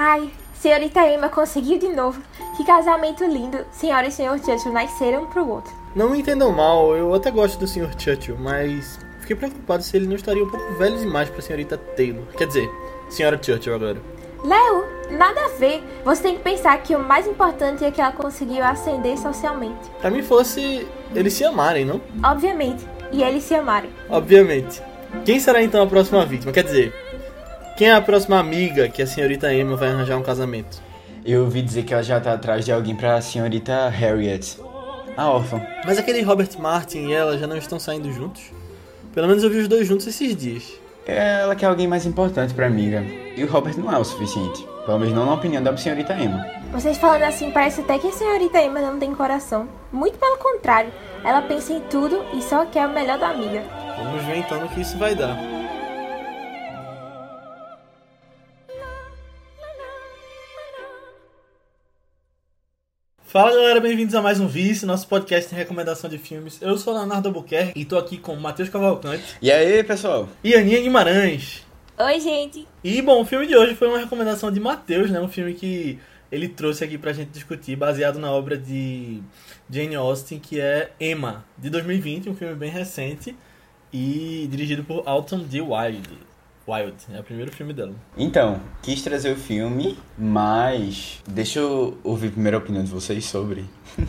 Ai, senhorita Emma conseguiu de novo. Que casamento lindo. Senhora e senhor Churchill nasceram um pro outro. Não me entendam mal, eu até gosto do Sr. Churchill, mas fiquei preocupado se ele não estaria um pouco velho demais pra senhorita Taylor. Quer dizer, senhora Churchill agora. Léo, nada a ver. Você tem que pensar que o mais importante é que ela conseguiu ascender socialmente. Pra mim fosse eles se amarem, não? Obviamente. E eles se amarem. Obviamente. Quem será então a próxima vítima? Quer dizer, quem é a próxima amiga que a senhorita Emma vai arranjar um casamento? Eu ouvi dizer que ela já tá atrás de alguém pra senhorita Harriet. A órfã. Mas aquele Robert Martin e ela já não estão saindo juntos? Pelo menos eu vi os dois juntos esses dias. Ela quer alguém mais importante pra amiga. E o Robert não é o suficiente. Pelo menos não na opinião da senhorita Emma. Vocês falando assim, parece até que a senhorita Emma não tem coração. Muito pelo contrário. Ela pensa em tudo e só quer o melhor da amiga. Vamos ver então no que isso vai dar. Fala galera, bem-vindos a mais um Vice, nosso podcast de recomendação de filmes. Eu sou o Leonardo Albuquerque e tô aqui com o Matheus Cavalcante E aí, pessoal? e Aninha Guimarães. Oi, gente. E bom, o filme de hoje foi uma recomendação de Matheus, né? Um filme que ele trouxe aqui pra gente discutir, baseado na obra de Jane Austen, que é Emma, de 2020, um filme bem recente e dirigido por Alton D. Wilde. Wilde, é o primeiro filme dela. Então, quis trazer o filme, mas deixa eu ouvir a opinião de vocês sobre.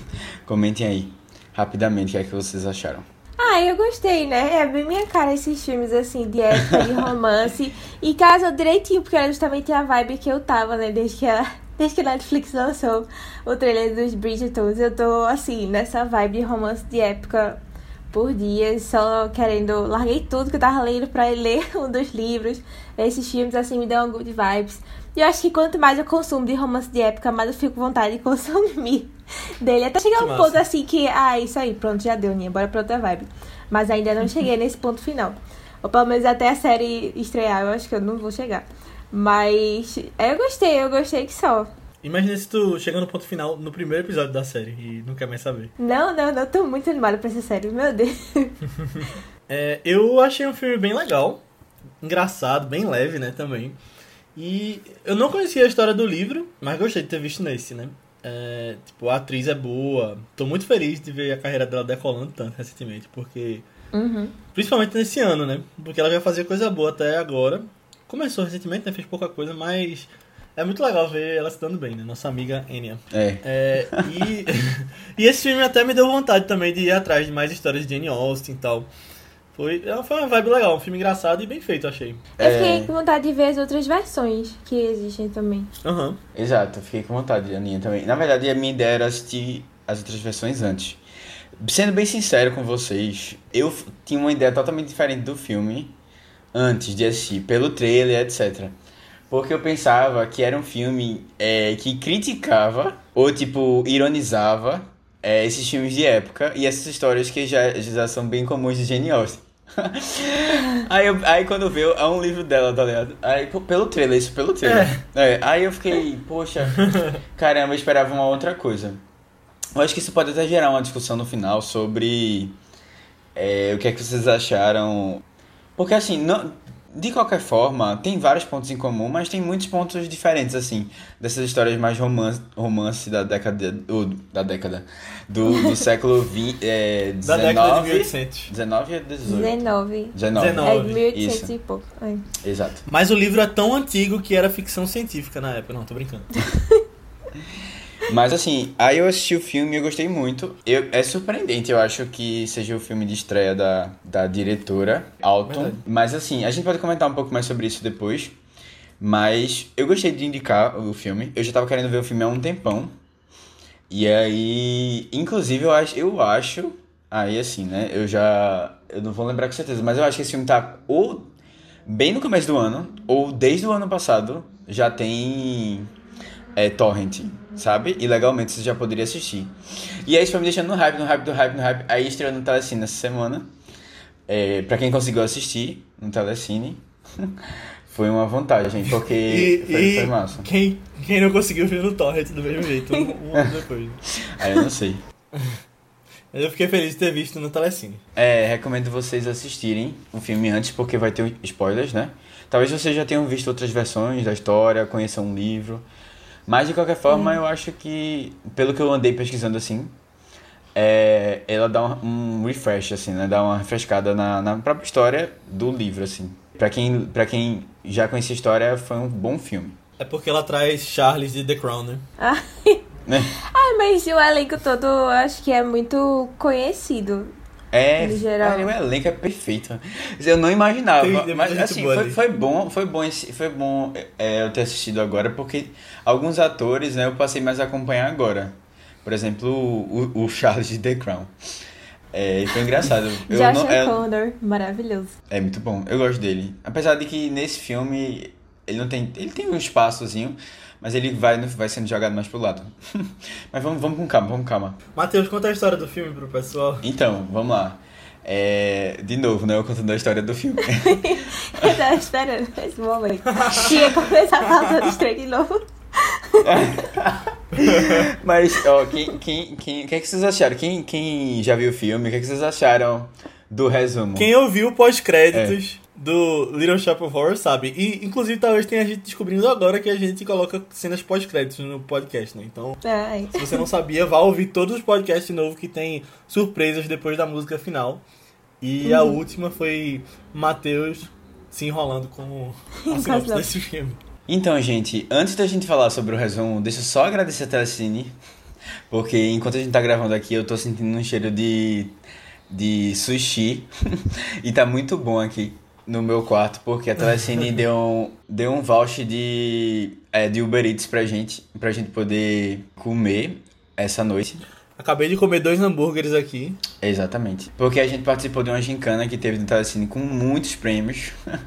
Comentem aí, rapidamente, o que é que vocês acharam. Ah, eu gostei, né? É bem minha cara esses filmes assim, de época, de romance. e casou direitinho, porque era justamente a vibe que eu tava, né? Desde que a, desde que a Netflix lançou o trailer dos Bridgertons. Eu tô, assim, nessa vibe de romance de época por dias, só querendo. Larguei tudo que eu tava lendo pra ler um dos livros. Esses filmes, assim, me dão good vibes. E eu acho que quanto mais eu consumo de romance de época, mais eu fico com vontade de consumir dele. Até chegar Que um massa. ponto assim que, ah, isso aí, pronto, já deu, Ninha, bora pra outra vibe. Mas ainda não cheguei nesse ponto final. Ou pelo menos até a série estrear, eu acho que eu não vou chegar. Mas eu gostei, eu gostei que só. Imagina se tu chega no ponto final no primeiro episódio da série e não quer mais saber. Não, não, não, tô muito animada pra essa série, meu Deus. É, eu achei um filme bem legal, engraçado, bem leve, né, também. E eu não conhecia a história do livro, mas gostei de ter visto nesse, né. É, tipo, a atriz é boa. Tô muito feliz de ver a carreira dela decolando tanto recentemente, porque... Uhum. Principalmente nesse ano, né, porque ela já fazia coisa boa até agora. Começou recentemente, né, fez pouca coisa, mas... É muito legal ver ela se dando bem, né, nossa amiga Enya. É, É, e, e esse filme até me deu vontade também de ir atrás de mais histórias de Jane Austen e tal. Foi, é, foi uma vibe legal, um filme engraçado e bem feito, eu achei. Eu fiquei É. com vontade de ver as outras versões que existem também. Aham. exato, fiquei com vontade, Aninha também. Na verdade, a minha ideia era assistir as outras versões antes. Sendo bem sincero com vocês, eu tinha uma ideia totalmente diferente do filme antes de assistir, pelo trailer, etc. Porque eu pensava que era um filme é, que criticava ou, tipo, ironizava é, esses filmes de época e essas histórias que já, já são bem comuns de Jane Austen. aí, eu- aí quando vi, é um livro dela, tá ligado? Aí, pelo trailer, isso pelo trailer. É, aí eu fiquei, poxa, caramba, eu esperava uma outra coisa. Eu acho que isso pode até gerar uma discussão no final sobre é, o que é que vocês acharam. Porque assim, não, de qualquer forma, tem vários pontos em comum, mas tem muitos pontos diferentes, assim, dessas histórias mais romance, romance da década. ou da década. Do, do século XX. É, Da década de 19, 1800. 19 a 18. 19. 19. É 19. de 1800 Isso. e pouco. É. Exato. Mas o livro é tão antigo que era ficção científica na época. Não, tô brincando. Mas assim, aí eu assisti o filme e eu gostei muito. Eu, é surpreendente, eu acho que seja o filme de estreia da, da diretora, Alton. Verdade. Mas assim, a gente pode comentar um pouco mais sobre isso depois. Mas eu gostei de indicar o filme. Eu já tava querendo ver o filme há um tempão. E aí, inclusive, eu acho, eu acho, aí assim, né? Eu já, eu não vou lembrar com certeza, mas eu acho que esse filme tá ou bem no começo do ano, ou desde o ano passado já tem é, torrent, sabe? E legalmente você já poderia assistir. E aí isso foi me deixando no hype, no hype, no hype, no hype. Aí estreou no Telecine essa semana. É, pra quem conseguiu assistir no Telecine, foi uma vantagem, porque E, foi, e foi massa. Quem, quem não conseguiu ver no Torrent do mesmo jeito, um, um ano depois. Aí eu não sei. Mas eu fiquei feliz de ter visto no Telecine. É, recomendo vocês assistirem o filme antes, porque vai ter spoilers, né? Talvez vocês já tenham visto outras versões da história, conheçam um livro. Mas de qualquer forma, eu acho que, pelo que eu andei pesquisando assim, é, ela dá um, um refresh, assim, né? Dá uma refrescada na, na própria história do livro, assim. Pra quem, pra quem já conhecia a história, foi um bom filme. É porque ela traz Charles de The Crown, né? Ah, Né? ah, mas o elenco todo eu acho que é muito conhecido. É, cara, o elenco é perfeito. Eu não imaginava, Tem- mas assim, foi, foi bom, foi bom, esse, foi bom é, eu ter assistido agora, porque alguns atores, né, eu passei mais a acompanhar agora. Por exemplo, o, o Charles de The Crown. É, e foi engraçado. Eu Josh não, é, O'Connor, maravilhoso. é muito bom, eu gosto dele. Apesar de que nesse filme ele não tem, ele tem um espaçozinho, mas ele vai, vai sendo jogado mais pro lado. mas vamos, vamos com calma, vamos com calma. Matheus, conta a história do filme pro pessoal. Então, vamos lá. É, de novo, né? Eu contando a história do filme. Eu tava esperando esse momento. Tinha começar a falar dos trem de novo. Mas, ó, quem, quem, quem, o que, é que vocês acharam? Quem, quem já viu o filme, o que, é que vocês acharam do resumo? Quem ouviu pós-créditos do Little Shop of Horror sabe. E, inclusive, talvez tenha gente descobrindo agora que a gente coloca cenas pós-créditos no podcast, né? Então, Ai. se você não sabia, vá ouvir todos os podcasts novos que tem surpresas depois da música final. E a última foi Matheus se enrolando com a sinopse Casal. desse filme. Então, gente, antes da gente falar sobre o resumo, deixa eu só agradecer a Telecine, porque enquanto a gente tá gravando aqui, eu tô sentindo um cheiro de, de sushi, e tá muito bom aqui no meu quarto, porque a Telecine deu um, deu um voucher de, é, de Uber Eats pra gente, pra gente poder comer essa noite. Acabei de comer dois hambúrgueres aqui. Exatamente. Porque a gente participou de uma gincana que teve no Telecine com muitos prêmios.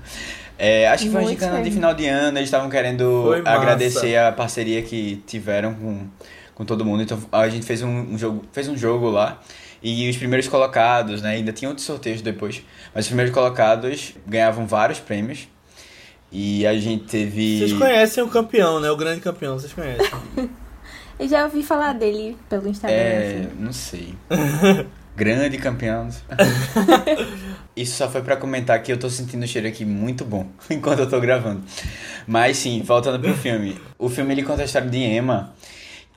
É, acho que foi uma gincana de final de ano, eles estavam querendo Foi massa. agradecer a parceria que tiveram com, com todo mundo. Então a gente fez um, um jogo, fez um jogo lá. E os primeiros colocados, né? Ainda tinha outros sorteios depois. Mas os primeiros colocados ganhavam vários prêmios. E a gente teve. Vocês conhecem o campeão, né? O grande campeão, vocês conhecem. Eu já ouvi falar dele pelo Instagram. É, assim. não sei. Grande campeão. Isso só foi pra comentar que eu tô sentindo o cheiro aqui muito bom enquanto eu tô gravando. Mas sim, voltando pro filme. O filme ele conta a história de Emma,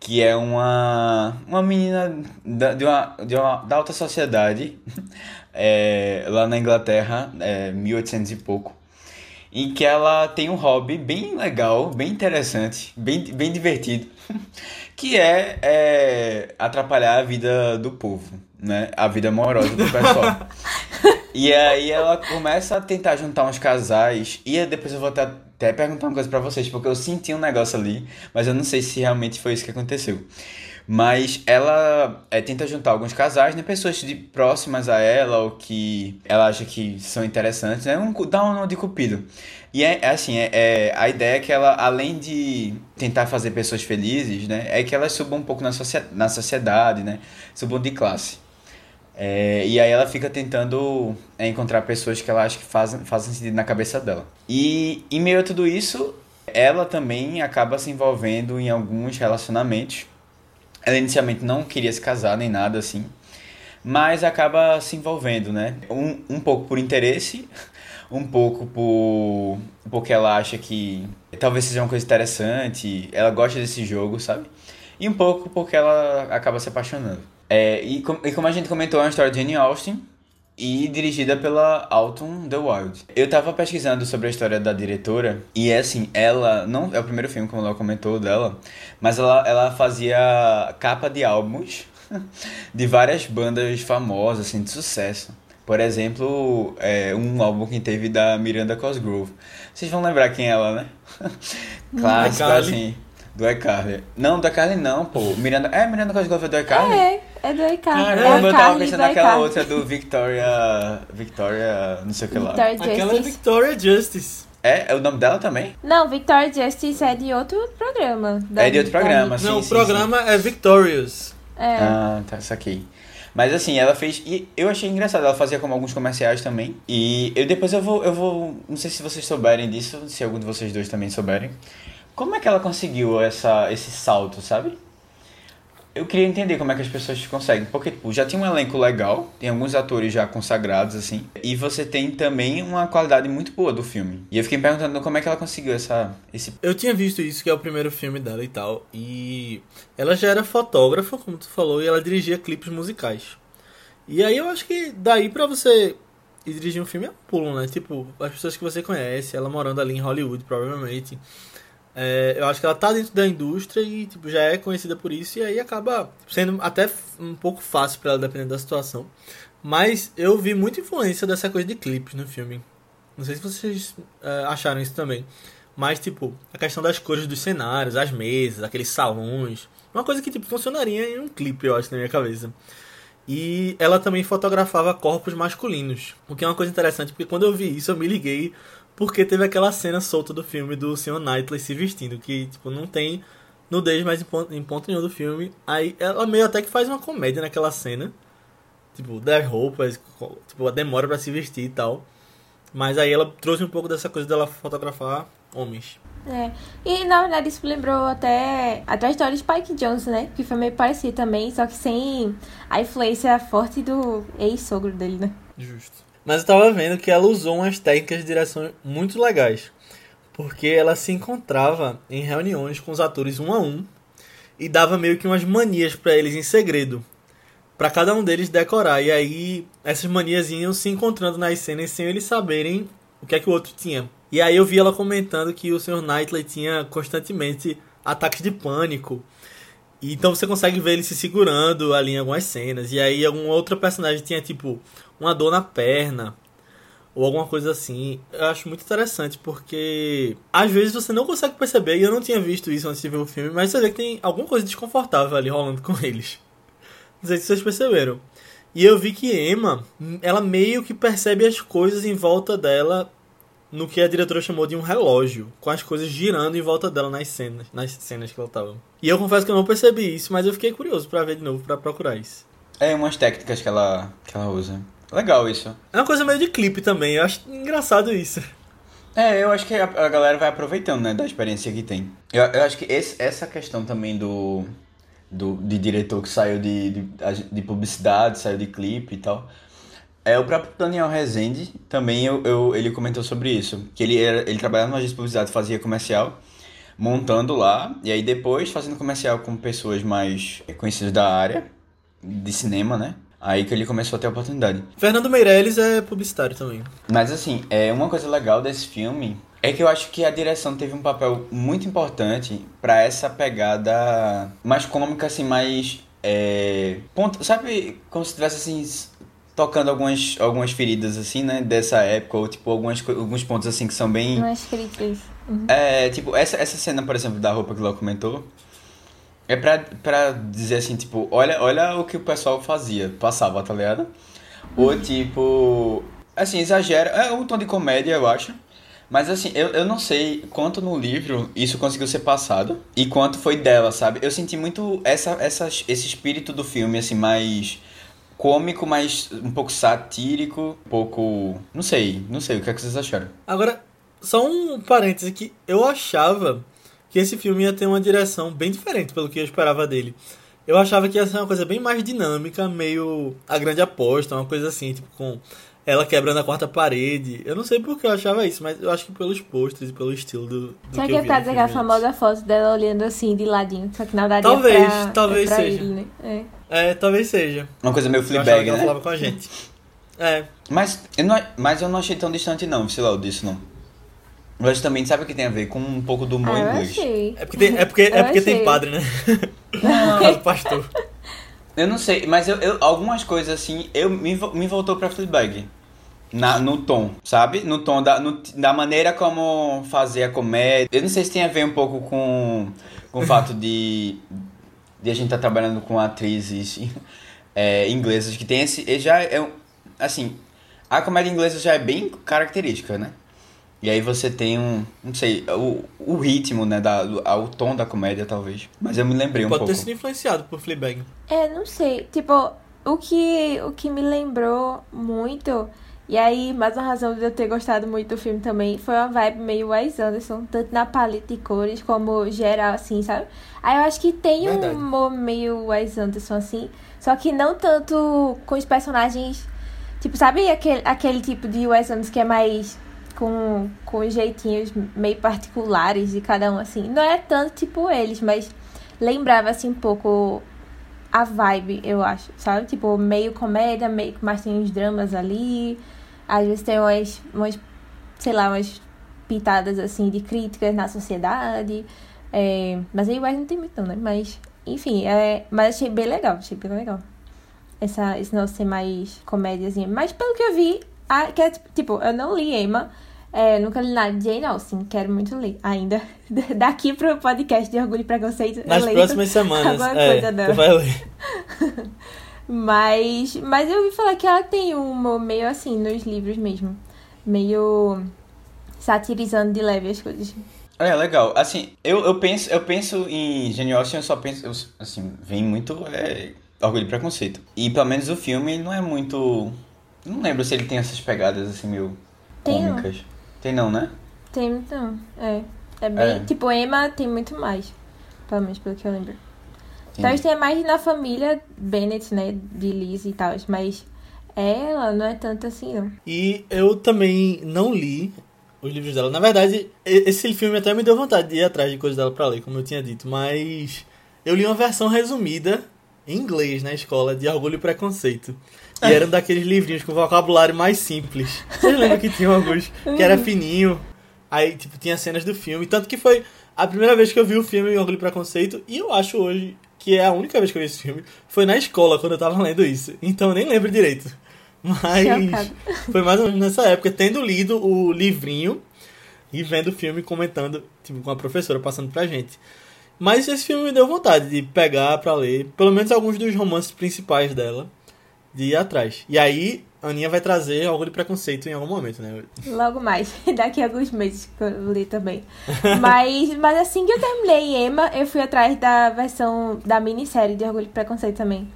que é uma uma menina da, de uma, de uma da alta sociedade é, lá na Inglaterra, é, 1800 e pouco. Em que ela tem um hobby bem legal, bem interessante, bem, bem divertido, que é, é atrapalhar a vida do povo, né? A vida amorosa do pessoal. E aí ela começa a tentar juntar uns casais. E depois eu vou até, até perguntar uma coisa pra vocês, porque eu senti um negócio ali, mas eu não sei se realmente foi isso que aconteceu. Mas ela é, tenta juntar alguns casais, né? Pessoas de, próximas a ela, ou que ela acha que são interessantes, né? Um, dá um nome de cupido. E é, é assim, é, é- a ideia é que ela, além de tentar fazer pessoas felizes, né? É que elas subam um pouco na, socie na sociedade, né? Subam de classe. É, e aí ela fica tentando é, encontrar pessoas que ela acha que fazem, fazem sentido na cabeça dela. E em meio a tudo isso, ela também acaba se envolvendo em alguns relacionamentos. Ela inicialmente não queria se casar nem nada assim, mas acaba se envolvendo, né? Um, um pouco por interesse, um pouco por porque ela acha que talvez seja uma coisa interessante, ela gosta desse jogo, sabe? E um pouco porque ela acaba se apaixonando. É, e, com- e como a gente comentou, é uma história de Jane Austen e dirigida pela Alton The Wild. Eu tava pesquisando sobre a história da diretora e é assim, ela não é o primeiro filme como ela comentou dela, mas ela, ela fazia capa de álbuns de várias bandas famosas assim de sucesso. Por exemplo, é, um álbum que teve da Miranda Cosgrove. Vocês vão lembrar quem é ela, né? Clássico, assim. Do iCarly. Não, do iCarly não, pô. Miranda... É, Miranda Cosgrove é do iCarly? É, é do iCarly. é Caramba, a eu tava pensando do naquela outra do Victoria. Victoria. não sei o que lá. Victoria Aquela é Justice. Victoria Justice. É? É o nome dela também? Não, Victoria Justice é de outro programa. da- É de outro programa, sim. não, sim, o programa é Victorious. É. Ah, tá, saquei. Mas assim, ela fez. E eu achei engraçado, ela fazia como alguns comerciais também. E eu depois eu vou. Eu vou. Não sei se vocês souberem disso, se algum de vocês dois também souberem. Como é que ela conseguiu essa, esse salto, sabe? eu queria entender como é que as pessoas conseguem. Porque, tipo, já tinha um elenco legal, tem alguns atores já consagrados, assim. E você tem também uma qualidade muito boa do filme. E eu fiquei me perguntando como é que ela conseguiu essa. Esse... Eu tinha visto isso, que é o primeiro filme dela e tal. E ela já era fotógrafa, como tu falou, e ela dirigia clipes musicais. E aí eu acho que daí pra você dirigir um filme é um pulo, né? Tipo, as pessoas que você conhece, ela morando ali em Hollywood, provavelmente. É, eu acho que ela tá dentro da indústria e tipo, já é conhecida por isso, e aí acaba sendo até um pouco fácil para ela, dependendo da situação. Mas eu vi muita influência dessa coisa de clipes no filme. Não sei se vocês é, acharam isso também. Mas, tipo, a questão das cores dos cenários, as mesas, aqueles salões. Uma coisa que, tipo, funcionaria em um clipe, eu acho, na minha cabeça. E ela também fotografava corpos masculinos. O que é uma coisa interessante, porque quando eu vi isso, eu me liguei porque teve aquela cena solta do filme do Sr. Knightley se vestindo, que tipo, não tem nudez mais em ponto, em ponto nenhum do filme. Aí ela meio até que faz uma comédia naquela cena. Tipo, das roupas, tipo, a demora para se vestir e tal. Mas aí ela trouxe um pouco dessa coisa dela fotografar homens. É. E na verdade isso lembrou até a trajetória de Spike Jones, né? Que foi meio parecido também, só que sem a influência forte do ex-sogro dele, né? Justo. Mas eu tava vendo que ela usou umas técnicas de direção muito legais. Porque ela se encontrava em reuniões com os atores um a um e dava meio que umas manias para eles em segredo. para cada um deles decorar. E aí essas manias iam se encontrando nas cenas sem eles saberem o que é que o outro tinha. E aí eu vi ela comentando que o Sr. Knightley tinha constantemente ataques de pânico. Então você consegue ver ele se segurando ali em algumas cenas. E aí algum outro personagem tinha tipo uma dor na perna ou alguma coisa assim. Eu acho muito interessante porque às vezes você não consegue perceber, e eu não tinha visto isso antes de ver o filme, mas você vê que tem alguma coisa desconfortável ali rolando com eles. Não sei se vocês perceberam. E eu vi que Emma, ela meio que percebe as coisas em volta dela no que a diretora chamou de um relógio, com as coisas girando em volta dela nas cenas, nas cenas que ela tava. E eu confesso que eu não percebi isso, mas eu fiquei curioso para ver de novo, para procurar isso. É umas técnicas que ela que ela usa. Legal isso. É uma coisa meio de clipe também, eu acho engraçado isso. É, eu acho que a, a galera vai aproveitando, né, da experiência que tem. Eu, eu acho que esse, essa questão também do, do de diretor que saiu de, de, de publicidade, saiu de clipe e tal. É, o próprio Daniel Rezende também eu, eu, ele comentou sobre isso. Que ele, era, ele trabalhava numa agência de publicidade, fazia comercial, montando lá, e aí depois fazendo comercial com pessoas mais conhecidas da área de cinema, né? Aí que ele começou a ter a oportunidade. Fernando Meirelles é publicitário também. Mas assim, é uma coisa legal desse filme é que eu acho que a direção teve um papel muito importante para essa pegada mais cômica, assim, mais. É, ponto, sabe, como se tivesse assim. Tocando algumas, algumas feridas, assim, né? Dessa época, ou tipo, algumas, alguns pontos, assim, que são bem. Umas críticas. Uhum. É, tipo, essa, essa cena, por exemplo, da roupa que Léo comentou. É pra, pra dizer assim, tipo, olha, olha o que o pessoal fazia, passava, tá ligado? Ou uhum. tipo. Assim, exagera. É um tom de comédia, eu acho. Mas assim, eu, eu não sei quanto no livro isso conseguiu ser passado e quanto foi dela, sabe? Eu senti muito essa, essa, esse espírito do filme, assim, mais cômico, mas um pouco satírico, um pouco. Não sei, não sei, o que é que vocês acharam? Agora, só um parêntese que eu achava que esse filme ia ter uma direção bem diferente pelo que eu esperava dele. Eu achava que ia ser uma coisa bem mais dinâmica, meio a grande aposta, uma coisa assim, tipo com ela quebrando a quarta parede. Eu não sei por que eu achava isso, mas eu acho que pelos posters e pelo estilo do. do Será que, que é por causa daquela famosa foto dela olhando assim de ladinho? Só que na verdade talvez, é pra, talvez é pra seja. Ele, né? é. é. talvez seja. Uma coisa meio Fleabag, né? Ela falava com a gente. É. Mas eu não, mas eu não achei tão distante não, sei lá, disso não. Mas também sabe o que tem a ver com um pouco do humor ah, inglês. Achei. É porque tem, é porque, é porque tem padre, né? Não, pastor. Eu não sei, mas eu, eu, algumas coisas assim, eu me, me voltou pra Fleabag. Na, no tom, sabe? No tom da, no, da maneira como fazer a comédia. Eu não sei se tem a ver um pouco com, com o fato de, de a gente estar tá trabalhando com atrizes é, inglesas que tem esse. Já é assim, a comédia inglesa já é bem característica, né? E aí você tem um, não sei, o, o ritmo, né, da, o tom da comédia, talvez. Mas eu me lembrei um Pode pouco. Pode ter sido influenciado por Fleabag. É, não sei. Tipo, o que, o que me lembrou muito E aí, mais uma razão de eu ter gostado muito do filme também foi uma vibe meio Wes Anderson, tanto na paleta de cores como geral, assim, sabe? Aí eu acho que tem Verdade. um humor meio Wes Anderson, assim, só que não tanto com os personagens. Tipo, sabe aquele, aquele tipo de Wes Anderson que é mais com, com jeitinhos meio particulares de cada um, assim? Não é tanto tipo eles, mas lembrava, assim, um pouco a vibe, eu acho, sabe? Tipo, meio comédia, meio mas tem uns dramas ali. Às vezes tem umas, umas sei lá, umas pitadas assim de críticas na sociedade. É, mas aí Wes não tem muito, né? Mas, enfim, é, mas achei bem legal, achei bem legal. Essa, esse não ser mais comédiazinha. Mas pelo que eu vi, a, que é, tipo, eu não li Emma. É, nunca li nada de Jane Austen, quero muito ler ainda. Daqui pro podcast de Orgulho e Preconceito. Nas eu leio próximas semanas. alguma É, coisa dela. tu vai ler. Mas, mas eu ouvi falar que ela tem um humor meio assim nos livros mesmo. Meio satirizando de leve as coisas. É, legal. Assim, eu, eu penso, eu penso em Jane Austen, eu só penso, eu, assim, vem muito é, Orgulho e Preconceito. E pelo menos o filme ele não é muito, não lembro se ele tem essas pegadas assim meio Tem, não. cômicas. Tem não, né? Tem então, é. É bem. É. Tipo, Emma tem muito mais. Pelo menos pelo que eu lembro. Talvez tenha mais na família Bennett, né? De Liz e tal. Mas ela não é tanto assim, não. E eu também não li os livros dela. Na verdade, esse filme até me deu vontade de ir atrás de coisas dela pra ler, como eu tinha dito. Mas eu li uma versão resumida em inglês na escola de Orgulho e Preconceito. E eram daqueles livrinhos com vocabulário mais simples. Vocês lembram que tinha alguns que era fininho? Aí, tipo, tinha cenas do filme. Tanto que foi a primeira vez que eu vi o filme Orgulho e Preconceito. E eu acho hoje que é a única vez que eu vi esse filme. Foi na escola, quando eu tava lendo isso. Então eu nem lembro direito. Mas Chocado. foi mais ou menos nessa época, tendo lido o livrinho e vendo o filme comentando, tipo, com a professora passando pra gente. Mas esse filme me deu vontade de pegar pra ler, pelo menos alguns dos romances principais dela, de ir atrás. E aí, a Aninha vai trazer algo de preconceito em algum momento, né? Logo mais, daqui a alguns meses que eu li também. Mas, mas assim que eu terminei Emma, eu fui atrás da versão da minissérie de Orgulho e Preconceito também.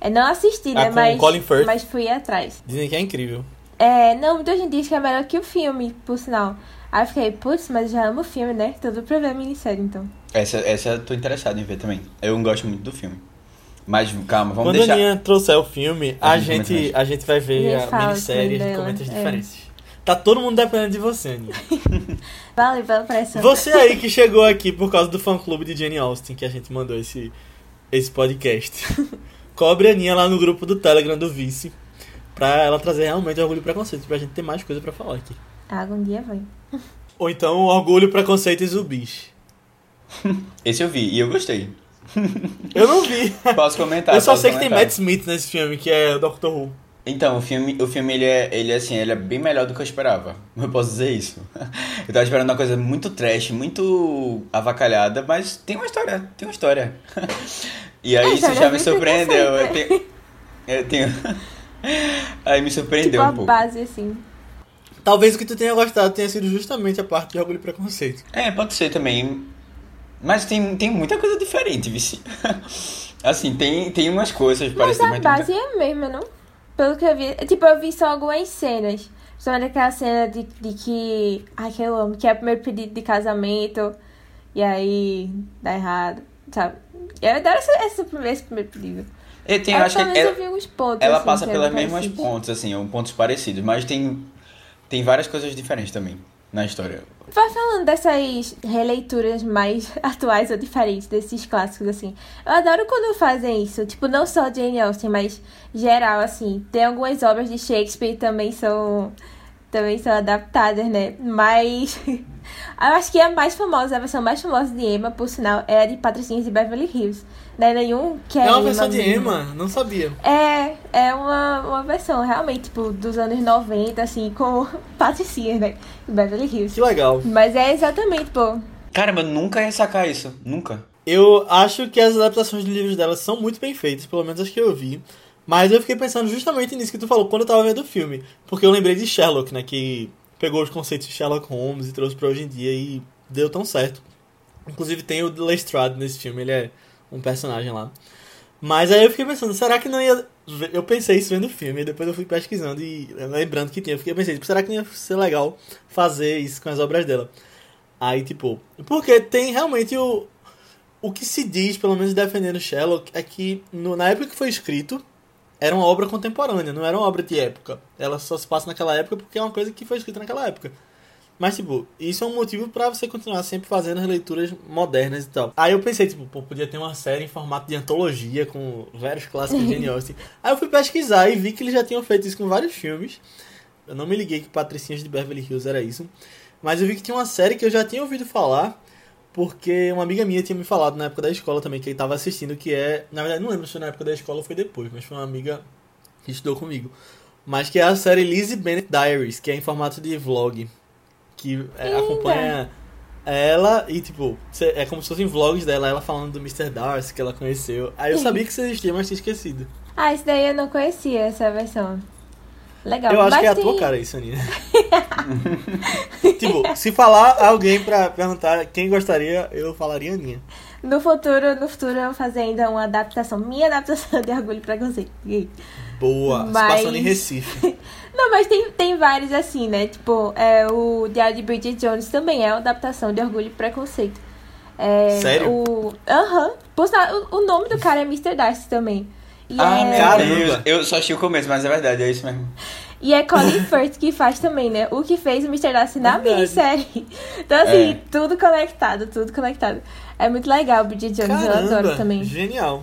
É, não assisti, Ah, né? mas, Colin Firth. mas fui atrás. Dizem que é incrível. É, não, muita gente diz que é melhor que o filme, por sinal. Aí eu fiquei, putz, mas já amo o filme, né? Tudo pra ver a minissérie, então. Essa, essa eu tô interessado em ver também. Eu gosto muito do filme. Mas calma, vamos Quando deixar. a Aninha trouxer o filme, A a, gente a gente vai ver E a fala minissérie e comenta as é. diferenças. Tá todo mundo dependendo de você, Aninha. Valeu pela pressão. Você aí que chegou aqui por causa do fã clube de Jane Austen que a gente mandou esse, esse podcast. Cobre a Aninha lá no grupo do Telegram do Vice. Pra ela trazer realmente orgulho e preconceito. Pra gente ter mais coisa pra falar aqui. Ah, algum dia vai. Ou então orgulho, preconceito e zumbis. Esse eu vi e eu gostei. Eu não vi. Posso comentar? Eu só sei que tem comentar. Matt Smith nesse filme, que é o Dr. Who. Então, o filme, o filme ele é, ele é assim, ele é bem melhor do que eu esperava. Eu posso dizer isso. Eu tava esperando uma coisa muito trash, muito avacalhada, mas tem uma história, tem uma história. E aí A isso história já é me surpreendeu. Eu tenho, eu tenho... Aí me Tipo surpreendeu a um pouco. base, assim. Talvez o que tu tenha gostado tenha sido justamente a parte de orgulho e preconceito. É, pode ser também. Mas tem, tem muita coisa diferente, vice. Assim, tem, tem umas coisas parecidas, a mas tem base é a mesma, não? Pelo que eu vi. Tipo, eu vi só algumas cenas. Principalmente aquela cena de, de que. Ai, que eu amo. Que é o primeiro pedido de casamento. E aí dá errado. Sabe? Eu adoro esse, esse, primeiro, esse primeiro pedido. É, tem, eu acho que ela, alguns pontos. ela assim, passa pelas mesmas parecidos. pontos, assim, ou pontos parecidos, mas tem, tem várias coisas diferentes também na história. Vai falando dessas releituras mais atuais ou diferentes desses clássicos, assim. Eu adoro quando fazem isso. Tipo, não só Jane Austen, mas geral, assim. Tem algumas obras de Shakespeare também são, também são adaptadas, né? Mas eu acho que a mais famosa, a versão mais famosa de Emma, por sinal, é a de Patricinhas de Beverly Hills. Não é nenhum que é, É uma Emma versão de mesmo. Emma, não sabia. É, é uma, uma versão realmente, tipo, dos anos 90, assim, com Patricinhas, né? De Beverly Hills. Que legal. Mas é exatamente, pô. Caramba, eu nunca ia sacar isso. Nunca. Eu acho que as adaptações de livros dela são muito bem feitas, pelo menos as que eu vi. Mas eu fiquei pensando justamente nisso que tu falou quando eu tava vendo o filme. Porque eu lembrei de Sherlock, né? Que pegou os conceitos de Sherlock Holmes e trouxe pra hoje em dia e deu tão certo. Inclusive tem o Lestrade nesse filme, ele é um personagem lá. Mas aí eu fiquei pensando, será que não ia eu pensei isso vendo o filme, e depois eu fui pesquisando e lembrando que tinha. Eu pensei, tipo, será que não ia ser legal fazer isso com as obras dela? Aí, tipo, porque tem realmente o. O que se diz, pelo menos defendendo Sherlock, é que no, na época que foi escrito, era uma obra contemporânea, não era uma obra de época. Ela só se passa naquela época porque é uma coisa que foi escrita naquela época. Mas, tipo, isso é um motivo para você continuar sempre fazendo releituras modernas e tal. Aí eu pensei, tipo, pô, podia ter uma série em formato de antologia com vários clássicos Jane Austen. Aí eu fui pesquisar e vi que eles já tinham feito isso com vários filmes. Eu não me liguei que Patricinhas de Beverly Hills era isso. Mas eu vi que tinha uma série que eu já tinha ouvido falar, porque uma amiga minha tinha me falado na época da escola também, que ele tava assistindo, que é. Na verdade, não lembro se foi na época da escola ou foi depois, mas foi uma amiga que estudou comigo. Mas que é a série Lizzie Bennett Diaries, que é em formato de vlog que é, acompanha ela e, tipo, é como se fossem vlogs dela, ela falando do Mr. Darcy que ela conheceu. Aí eu sabia que isso existia, mas tinha esquecido. Ah, isso daí eu não conhecia, essa versão. Legal. Eu acho que é a tem... tua cara isso, Aninha. tipo, se falar alguém pra perguntar quem gostaria, eu falaria Aninha. No futuro, no futuro eu vou fazer ainda uma adaptação, minha adaptação de Orgulho e Preconceito. Boa, mas... passando em Recife. Não, mas tem, tem vários assim, né? Tipo, é, o Diário de Bridget Jones também é uma adaptação de Orgulho e Preconceito. É, Sério? O... Aham. Uhum. O, o nome do cara é Mr. Darcy também. E ah, é... caramba! Eu só achei o começo, mas é verdade, é isso mesmo. E é Colin Firth que faz também, né? O que fez o Mr. Darcy na verdade. minissérie. Então, assim, é. tudo conectado, tudo conectado. É muito legal o Bridget Jones, Caramba, eu adoro também. Genial.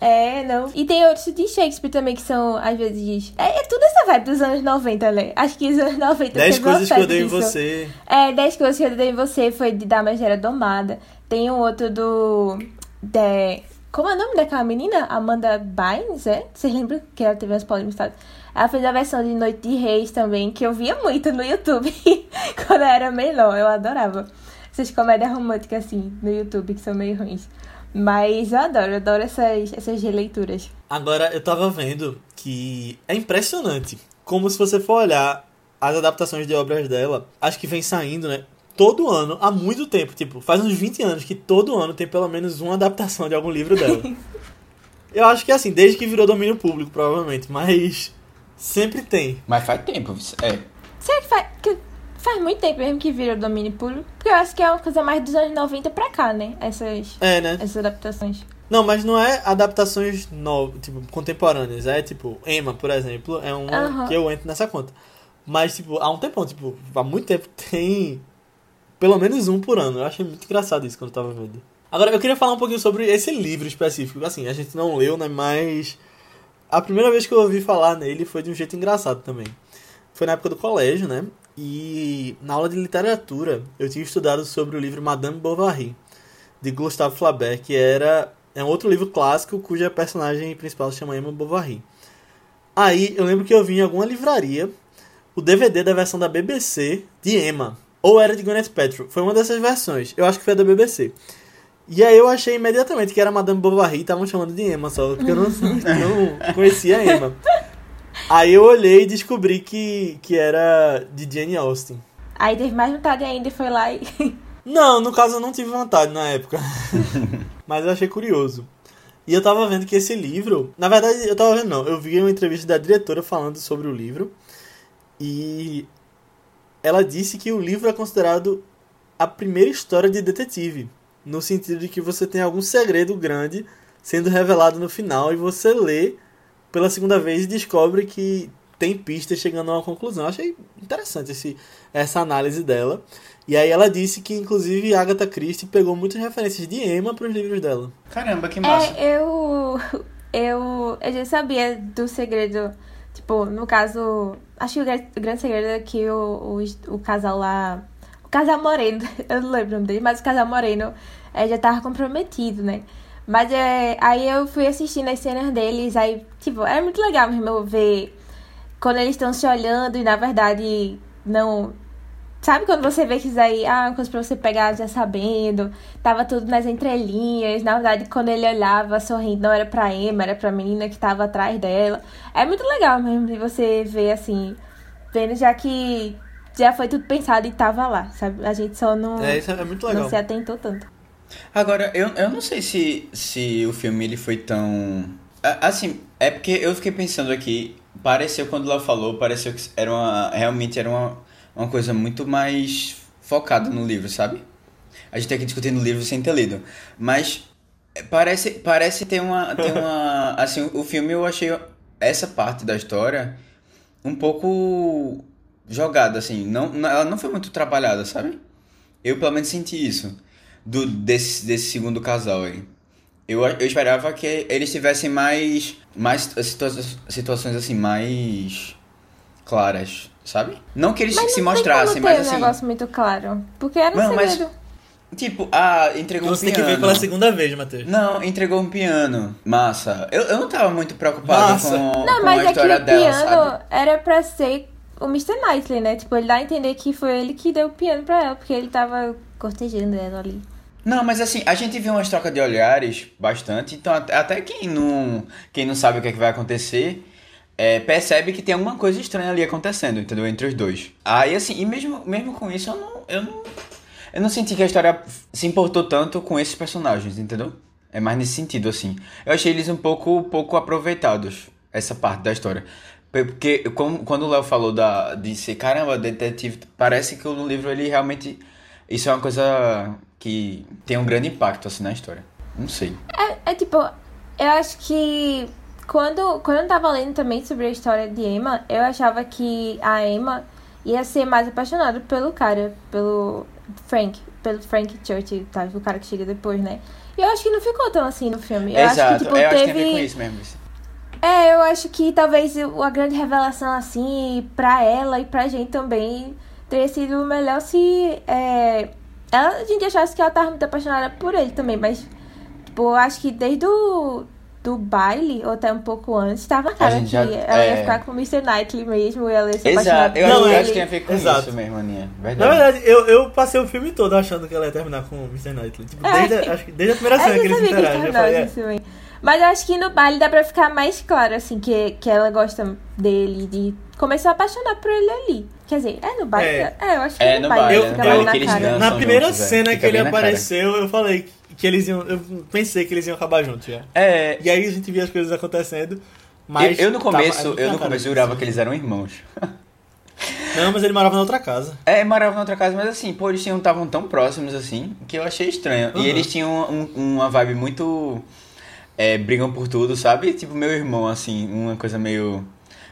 É, não. E tem outros de Shakespeare também que são, às vezes. É, é tudo essa vibe dos anos 90, né? Acho que os anos 90 10 coisas que eu dei em você. É, 10 coisas que eu dei em você foi de Dama Gera Domada. Tem um outro do. De... Como é o nome daquela menina? Amanda Bynes, é? Vocês lembram que ela teve umas polêmicas? Ela fez a versão de Noite de Reis também, que eu via muito no YouTube quando eu era menor. Eu adorava. Essas comédias românticas assim no YouTube que são meio ruins. Mas eu adoro, eu adoro essas, essas releituras. Agora, eu tava vendo que é impressionante como se você for olhar as adaptações de obras dela, acho que vem saindo, né? Todo ano, há muito tempo, tipo, faz uns 20 anos que todo ano tem pelo menos uma adaptação de algum livro dela. eu acho que é assim, desde que virou domínio público, provavelmente, mas sempre tem. Mas faz tempo, é. Será que faz. Que Faz muito tempo mesmo que vira domínio público. Porque eu acho que é uma coisa mais dos anos 90 pra cá, né? Essas, é, né? essas adaptações. Não, mas não é adaptações novas, tipo, contemporâneas. É tipo, Emma, por exemplo, é uma uhum. que eu entro nessa conta. Mas, tipo, há um tempão, tipo, há muito tempo tem pelo menos um por ano. Eu achei muito engraçado isso quando eu tava vendo. Agora, eu queria falar um pouquinho sobre esse livro específico. Assim, a gente não leu, né? Mas a primeira vez que eu ouvi falar nele foi de um jeito engraçado também. Foi na época do colégio, né? E na aula de literatura eu tinha estudado sobre o livro Madame Bovary, de Gustave Flaubert, que era é um outro livro clássico cuja personagem principal se chama Emma Bovary. Aí eu lembro que eu vi em alguma livraria o DVD da versão da BBC de Emma, ou era de Gwyneth Paltrow, foi uma dessas versões. Eu acho que foi da BBC. E aí eu achei imediatamente que era Madame Bovary e estavam chamando de Emma só, porque eu não, não conhecia a Emma. Aí eu olhei e descobri que, que era de Jane Austen. Aí teve mais vontade ainda e foi lá e. Não, no caso eu não tive vontade na época. Mas eu achei curioso. E eu tava vendo que esse livro. Na verdade, eu tava vendo, não. Eu vi uma entrevista da diretora falando sobre o livro. E ela disse que o livro é considerado a primeira história de detetive. No sentido de que você tem algum segredo grande sendo revelado no final e você lê pela segunda vez e descobre que tem pistas chegando a uma conclusão. Eu achei interessante esse, essa análise dela. E aí ela disse que, inclusive, Agatha Christie pegou muitas referências de Emma para os livros dela. Caramba, que massa. É, eu, eu, eu já sabia do segredo. Tipo, no caso, acho que o grande segredo é que o, o, o casal lá... O casal Moreno, eu não lembro o nome dele, mas o casal Moreno é, já tava comprometido, né? Mas é, aí eu fui assistindo as cenas deles, aí, tipo, é muito legal mesmo ver quando eles estão se olhando e na verdade não. Sabe quando você vê que isso aí, ah, uma coisa pra você pegar já sabendo, tava tudo nas entrelinhas, na verdade quando ele olhava sorrindo, não era pra Emma, era pra menina que tava atrás dela. É muito legal mesmo de você ver assim, vendo já que já foi tudo pensado e tava lá, sabe? A gente só não, é, isso é muito legal. não se atentou tanto. Agora, eu, eu não sei se, se o filme ele foi tão. Assim, é porque eu fiquei pensando aqui, pareceu quando ela falou, pareceu que era uma, realmente era uma, uma coisa muito mais focada no livro, sabe? A gente tá aqui discutindo o livro sem ter lido, mas é, parece, parece ter uma, ter uma, assim, o filme eu achei essa parte da história um pouco jogada, assim, não, não- ela não foi muito trabalhada, sabe? Eu pelo menos senti isso do desse, desse segundo casal aí. Eu, eu esperava que eles tivessem mais, mais situa situações assim, mais claras, sabe? Não que eles Mas se não mostrassem, mas um assim. negócio muito claro. Porque era um Não, mas- segredo. Tipo, ah, entregou um Você tem piano. que ver pela segunda vez, Matheus. Não, entregou um piano. Massa. Eu, eu não tava muito preocupado Massa. com, Não, com mas a é que história o dela, piano sabe? era pra ser o Mr. Knightley, né? Tipo, ele dá a entender que foi ele que deu o piano pra ela, porque ele tava cortejando ela ali. Não, mas assim, a gente viu umas trocas de olhares bastante, então até, até quem não quem não sabe o que, é que vai acontecer é, percebe que tem alguma coisa estranha ali acontecendo, entendeu? Entre os dois. Aí assim, e mesmo, mesmo com isso, eu não, eu não. Eu não senti que a história se importou tanto com esses personagens, entendeu? É mais nesse sentido, assim. Eu achei eles um pouco, pouco aproveitados, essa parte da história. Porque quando o Léo falou da, de ser, caramba, detetive, parece que no livro ele realmente. Isso é uma coisa que tem um grande impacto, assim, na história. Não sei. É, é tipo, eu acho que quando, quando eu tava lendo também sobre a história de Emma, eu achava que a Emma ia ser mais apaixonada pelo cara, pelo Frank, pelo Frank Church, tá? O cara que chega depois, né? E eu acho que não ficou tão assim no filme. Eu Exato, acho que, tipo, eu acho que teve. tem a ver com isso mesmo. É, eu acho que talvez a grande revelação, assim, pra ela e pra gente também, teria sido melhor se é, ela, a gente achasse que ela tava muito apaixonada por ele também, mas, tipo, eu acho que desde o do baile, ou até um pouco antes, tava cara que já- ela ia é. ficar com o Mr. Knightley mesmo, e ela ia se apaixonar Exato, eu, Não, acho, eu é- acho que tem a ver com Exato. isso mesmo, Aninha. Na Verdade. verdade, eu, eu passei o filme todo achando que ela ia terminar com o Mr. Knightley. Tipo, É. desde, a- acho que desde a primeira É, cena eu que eles sabia que eles interagem. Eu falei, é. Mas eu acho que no baile dá pra ficar mais claro, assim, que, que ela gosta dele, de começou a apaixonar por ele ali. Quer dizer, é no baile? É. É, eu acho que É, no no baile, baile, é fica no mais baile na. Na primeira juntos, é. cena que ele apareceu, eu falei que- que eles iam. Eu pensei que eles iam acabar juntos já. É, E aí a gente via as coisas acontecendo. Mas eu, eu no tava- começo, muito eu na no começo jurava que eles eram irmãos. Não, mas ele morava na outra casa. É, moravam na outra casa, mas assim, pô, eles tinham estavam tão próximos assim, que eu achei estranho. Uhum. E eles tinham um- uma vibe muito. É, brigam por tudo, sabe? Tipo meu irmão, assim, uma coisa meio.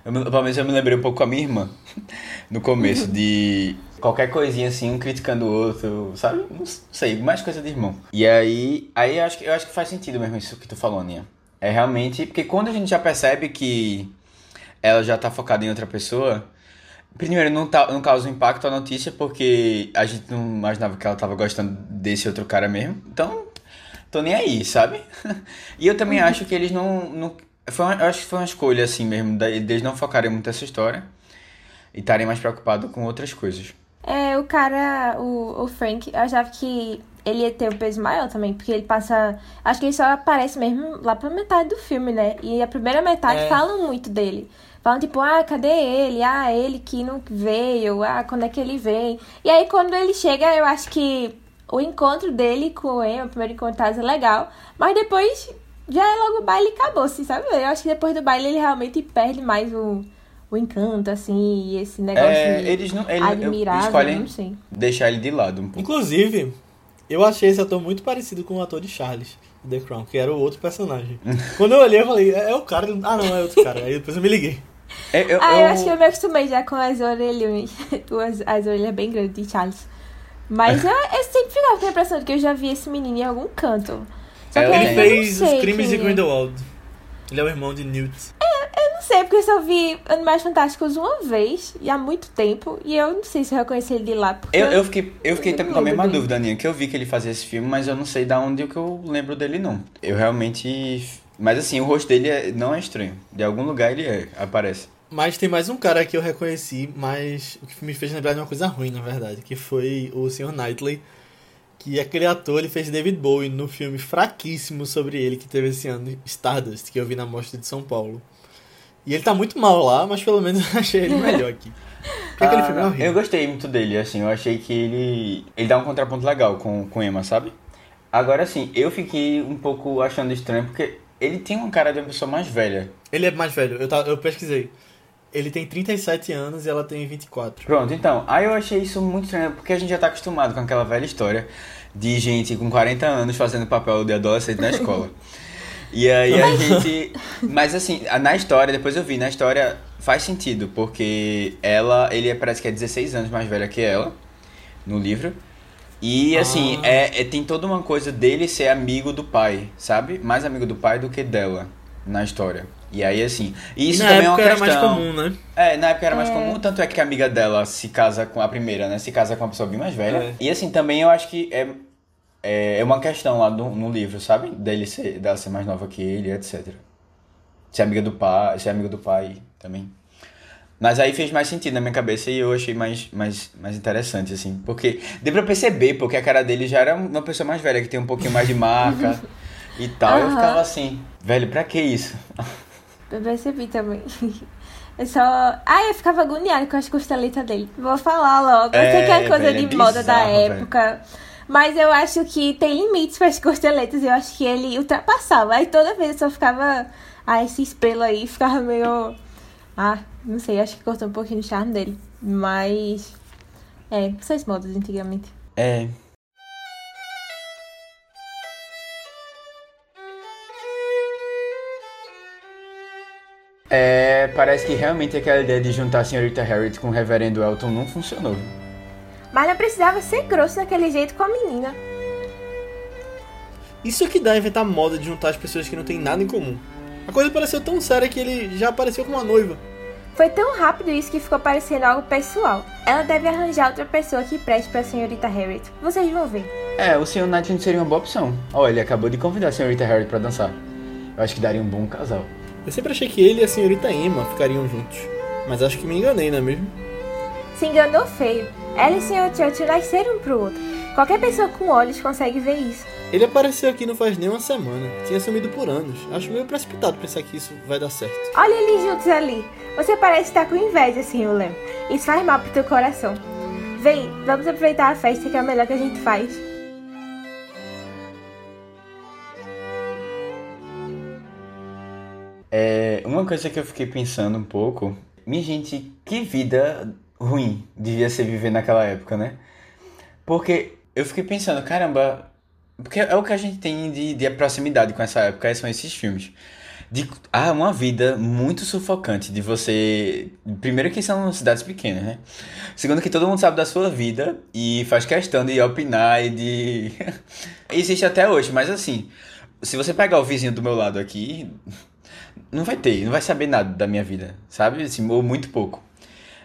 Eu, pelo menos eu me lembrei um pouco com a minha irmã. No começo, de qualquer coisinha assim, um criticando o outro, sabe? Não sei, mais coisa de irmão. E aí, aí eu acho que, eu acho que faz sentido mesmo isso que tu falou, Aninha. É realmente. Porque quando a gente já percebe que ela já tá focada em outra pessoa. Primeiro, não, tá, não causa impacto a notícia, porque a gente não imaginava que ela tava gostando desse outro cara mesmo. Então, tô nem aí, sabe? E eu também acho que eles não. não foi uma, eu acho que foi uma escolha, assim mesmo, deles não focarem muito nessa história e estarem mais preocupados com outras coisas. É, o cara, o, o Frank, eu achava que ele ia ter o peso maior também, porque ele passa. Acho que ele só aparece mesmo lá pra metade do filme, né? E a primeira metade É. falam muito dele. Falam tipo, ah, cadê ele? Ah, ele que não veio, ah, quando é que ele vem? E aí quando ele chega, eu acho que o encontro dele com o Emma, o primeiro encontro tá legal, mas depois já é logo o baile e acabou-se, sabe? Eu acho que depois do baile ele realmente perde mais o, o encanto, assim, e esse negócio É, de eles não. Eles admirável, escolhem não sei. deixar ele de lado um pouco. Inclusive, eu achei esse ator muito parecido com o ator de Charles, The Crown, que era o outro personagem. Quando eu olhei, eu falei, é, é o cara. Ah, não, é outro cara. Aí depois eu me liguei. É, eu, Ah, eu eu- acho que eu me acostumei já com as orelhas, as, as orelhas bem grandes de Charles. Mas eu, eu sempre ficava com a impressão de que eu já vi esse menino em algum canto. Só É, que ele Ele fez os crimes de é. Grindelwald. Ele é o irmão de Newt. Eu não sei, porque eu só vi Animais Fantásticos uma vez, e há muito tempo, e eu não sei se eu reconheci ele de lá. Porque Eu, eu fiquei, eu fiquei Eu também não com a mesma dúvida, Aninha, que eu vi que ele fazia esse filme, mas eu não sei da onde que eu lembro dele, não. Eu realmente. Mas assim, o rosto dele é- não é estranho. De algum lugar ele é, aparece. Mas tem mais um cara que eu reconheci, mas o que me fez lembrar de uma coisa ruim, na verdade, que foi o Sr. Knightley, que aquele ator ele fez David Bowie no filme fraquíssimo sobre ele que teve esse ano, Stardust, que eu vi na mostra de São Paulo. E ele tá muito mal lá, mas pelo menos eu achei ele melhor aqui. Aquele filme é Ah, horrível. eu gostei muito dele, assim, eu achei que ele. Ele dá um contraponto legal com, com Emma, sabe? Agora assim, eu fiquei um pouco achando estranho, porque ele tem uma cara de uma pessoa mais velha. Ele é mais velho, eu, tá, eu pesquisei. Ele tem 37 anos e ela tem 24. Pronto, então, aí eu achei isso muito estranho, porque a gente já tá acostumado com aquela velha história de gente com 40 anos fazendo papel de adolescente na escola. E aí a gente. Mas assim, na história, depois eu vi, na história faz sentido, porque ela, ele é, parece que é 16 anos mais velha que ela, no livro. E assim, Ah. é, é- tem toda uma coisa dele ser amigo do pai, sabe? Mais amigo do pai do que dela na história. E aí, assim. E Isso na também é uma época era questão. mais comum, né? É, na época era mais É. comum, tanto é que a amiga dela se casa com a primeira, né? Se casa com uma pessoa bem mais velha. É. E assim, também eu acho que é, é, é uma questão lá no, no livro, sabe? Dele ser, dela ser mais nova que ele, etc. Ser amiga do pai, ser amigo do pai também. Mas aí fez mais sentido na minha cabeça e eu achei mais, mais, mais interessante, assim. Porque deu pra perceber, porque a cara dele já era uma pessoa mais velha, que tem um pouquinho mais de marca e tal. Eu Aham. ficava assim, velho, pra que isso? Eu percebi também. Eu só. Ai, eu ficava agoniada com as costeletas dele. Vou falar logo. Eu sei que é É, coisa velho, é de moda da bizarro, velho. época. Mas eu acho que tem limites para as costeletas. Eu acho que ele ultrapassava. Aí toda vez eu só ficava. Ah, esse espelho aí ficava meio. Ah, não sei, acho que cortou um pouquinho o charme dele. Mas. É, essas modas antigamente. É. É, parece que realmente aquela ideia de juntar a senhorita Harriet com o reverendo Elton não funcionou. viu? Mas não precisava ser grosso daquele jeito com a menina. Isso é que dá a inventar moda de juntar as pessoas que não têm nada em comum. A coisa pareceu tão séria que ele já apareceu com uma noiva. Foi tão rápido isso que ficou parecendo algo pessoal. Ela deve arranjar outra pessoa que preste pra senhorita Harriet. Vocês vão ver. É, o Sr. Knightley seria uma boa opção. Olha, ele acabou de convidar a senhorita Harriet pra dançar. Eu acho que daria um bom casal. Eu sempre achei que ele e a senhorita Emma ficariam juntos. Mas acho que me enganei, não é mesmo? Se enganou feio. Ela e o Sr. Churchill nasceram um pro outro. Qualquer pessoa com olhos consegue ver isso. Ele apareceu aqui não faz nem uma semana. Tinha sumido por anos. Acho meio precipitado pensar que isso vai dar certo. Olha eles juntos ali. Você parece estar com inveja, Sr. Lem. Isso faz mal pro teu coração. Vem, vamos aproveitar a festa que é o melhor que a gente faz. É, uma coisa que eu fiquei pensando um pouco, minha gente, que vida ruim devia ser viver naquela época, né? Porque eu fiquei pensando, caramba, porque é o que a gente tem de, de proximidade com essa época, são esses filmes. De, ah, uma vida muito sufocante de você. Primeiro que são cidades pequenas, né? Segundo que todo mundo sabe da sua vida e faz questão de opinar e de. Existe até hoje, mas assim, se você pegar o vizinho do meu lado aqui, não vai ter, não vai saber nada da minha vida, sabe? Assim, ou muito pouco.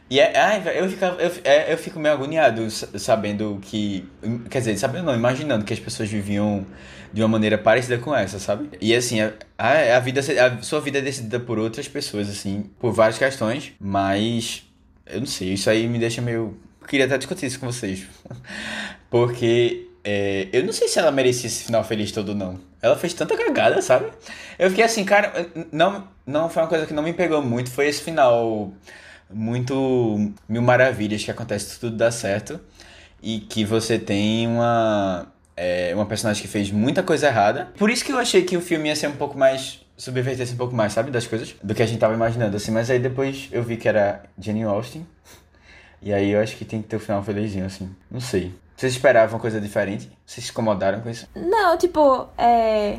E é, ai, eu, fico, eu, é, eu fico meio agoniado sa- sabendo que. Quer dizer, sabendo não, imaginando que as pessoas viviam de uma maneira parecida com essa, sabe? E assim, a, a, a vida, a sua vida é decidida por outras pessoas, assim, por várias questões, mas. Eu não sei, isso aí me deixa meio. Queria até discutir isso com vocês. Porque é, eu não sei se ela merecia esse final feliz todo não. Ela fez tanta cagada, sabe? Eu fiquei assim, cara, não, não foi uma coisa que não me pegou muito, foi esse final muito mil maravilhas que acontece, tudo dá certo. E que você tem uma, é, uma personagem que fez muita coisa errada. Por isso que eu achei que o filme ia ser um pouco mais. subvertesse um pouco mais, sabe? Das coisas. Do que a gente tava imaginando, assim. Mas aí depois eu vi que era Jenny Austin. E aí eu acho que tem que ter o final felizinho, assim. Não sei. Vocês esperavam coisa diferente? Vocês se incomodaram com isso? Não, tipo, é.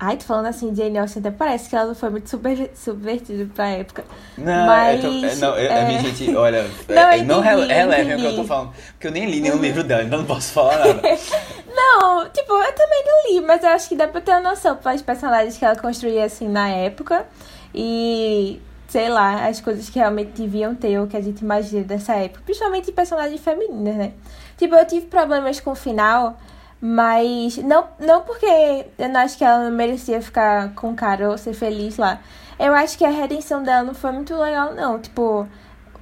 Ai, tô falando assim, Jane Austen até parece que ela não foi muito super, subvertida pra época. Não, Mas, eu tô- é, não, eu, é. a minha gente, olha, Não, é, não entendi, rele- relevem o que eu tô falando. Porque eu nem li nenhum livro dela, então não posso falar nada. Não, tipo, eu também não li, mas eu acho que dá pra ter uma noção pelos personagens que ela construía assim na época. E, sei lá, as coisas que realmente deviam ter, ou que a gente imagina dessa época. Principalmente personagens femininas, né? Tipo, eu tive problemas com o final, mas não, não porque eu não acho que ela não merecia ficar com o cara ou ser feliz lá. Eu acho que a redenção dela não foi muito legal, não. Tipo,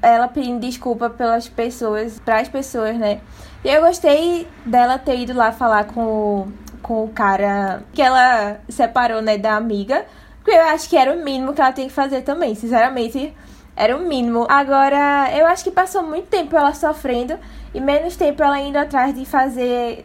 ela pedindo desculpa pelas pessoas, pras pessoas, né? E eu gostei dela ter ido lá falar com o, com o cara que ela separou, né, da amiga. Porque eu acho que era o mínimo que ela tem que fazer também, sinceramente. Era o mínimo. Agora, eu acho que passou muito tempo ela sofrendo e menos tempo ela indo atrás de fazer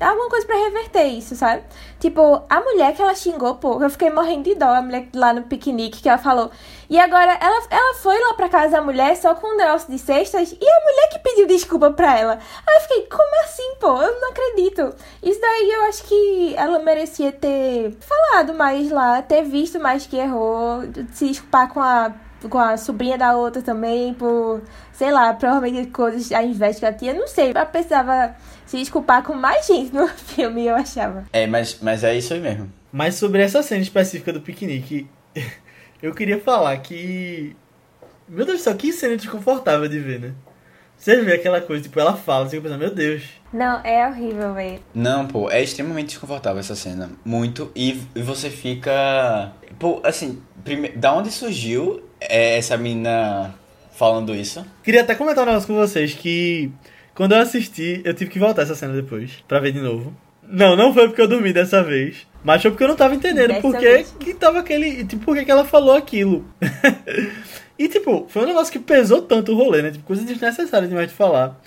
alguma coisa pra reverter isso, sabe? Tipo, a mulher que ela xingou, pô, eu fiquei morrendo de dó, a mulher lá no piquenique que ela falou. E agora ela, ela foi lá pra casa da mulher só com um negócio de cestas e a mulher que pediu desculpa pra ela. Aí eu fiquei, como assim, pô? Eu não acredito. Isso daí eu acho que ela merecia ter falado mais lá, ter visto mais que errou, se desculpar com a com a sobrinha da outra também, por, sei lá, provavelmente coisas a invés que ela tinha, não sei. Ela precisava se desculpar com mais gente no filme, eu achava. É, mas, mas é isso aí mesmo. Mas sobre essa cena específica do piquenique, eu queria falar que. Meu Deus do céu, que cena desconfortável de ver, né? Você vê aquela coisa, tipo, ela fala, você fica pensando, meu Deus. Não, é horrível, velho. Não, pô, é extremamente desconfortável essa cena. Muito. E, e você fica. Pô, assim, prime... da onde surgiu é, essa menina falando isso? Queria até comentar um negócio com vocês que quando eu assisti, eu tive que voltar essa cena depois, pra ver de novo. Não, não foi porque eu dormi dessa vez. Mas foi porque eu não tava entendendo por que, que tava aquele. Tipo, por que, que ela falou aquilo. e, tipo, foi um negócio que pesou tanto o rolê, né? Tipo, coisa desnecessária demais de falar.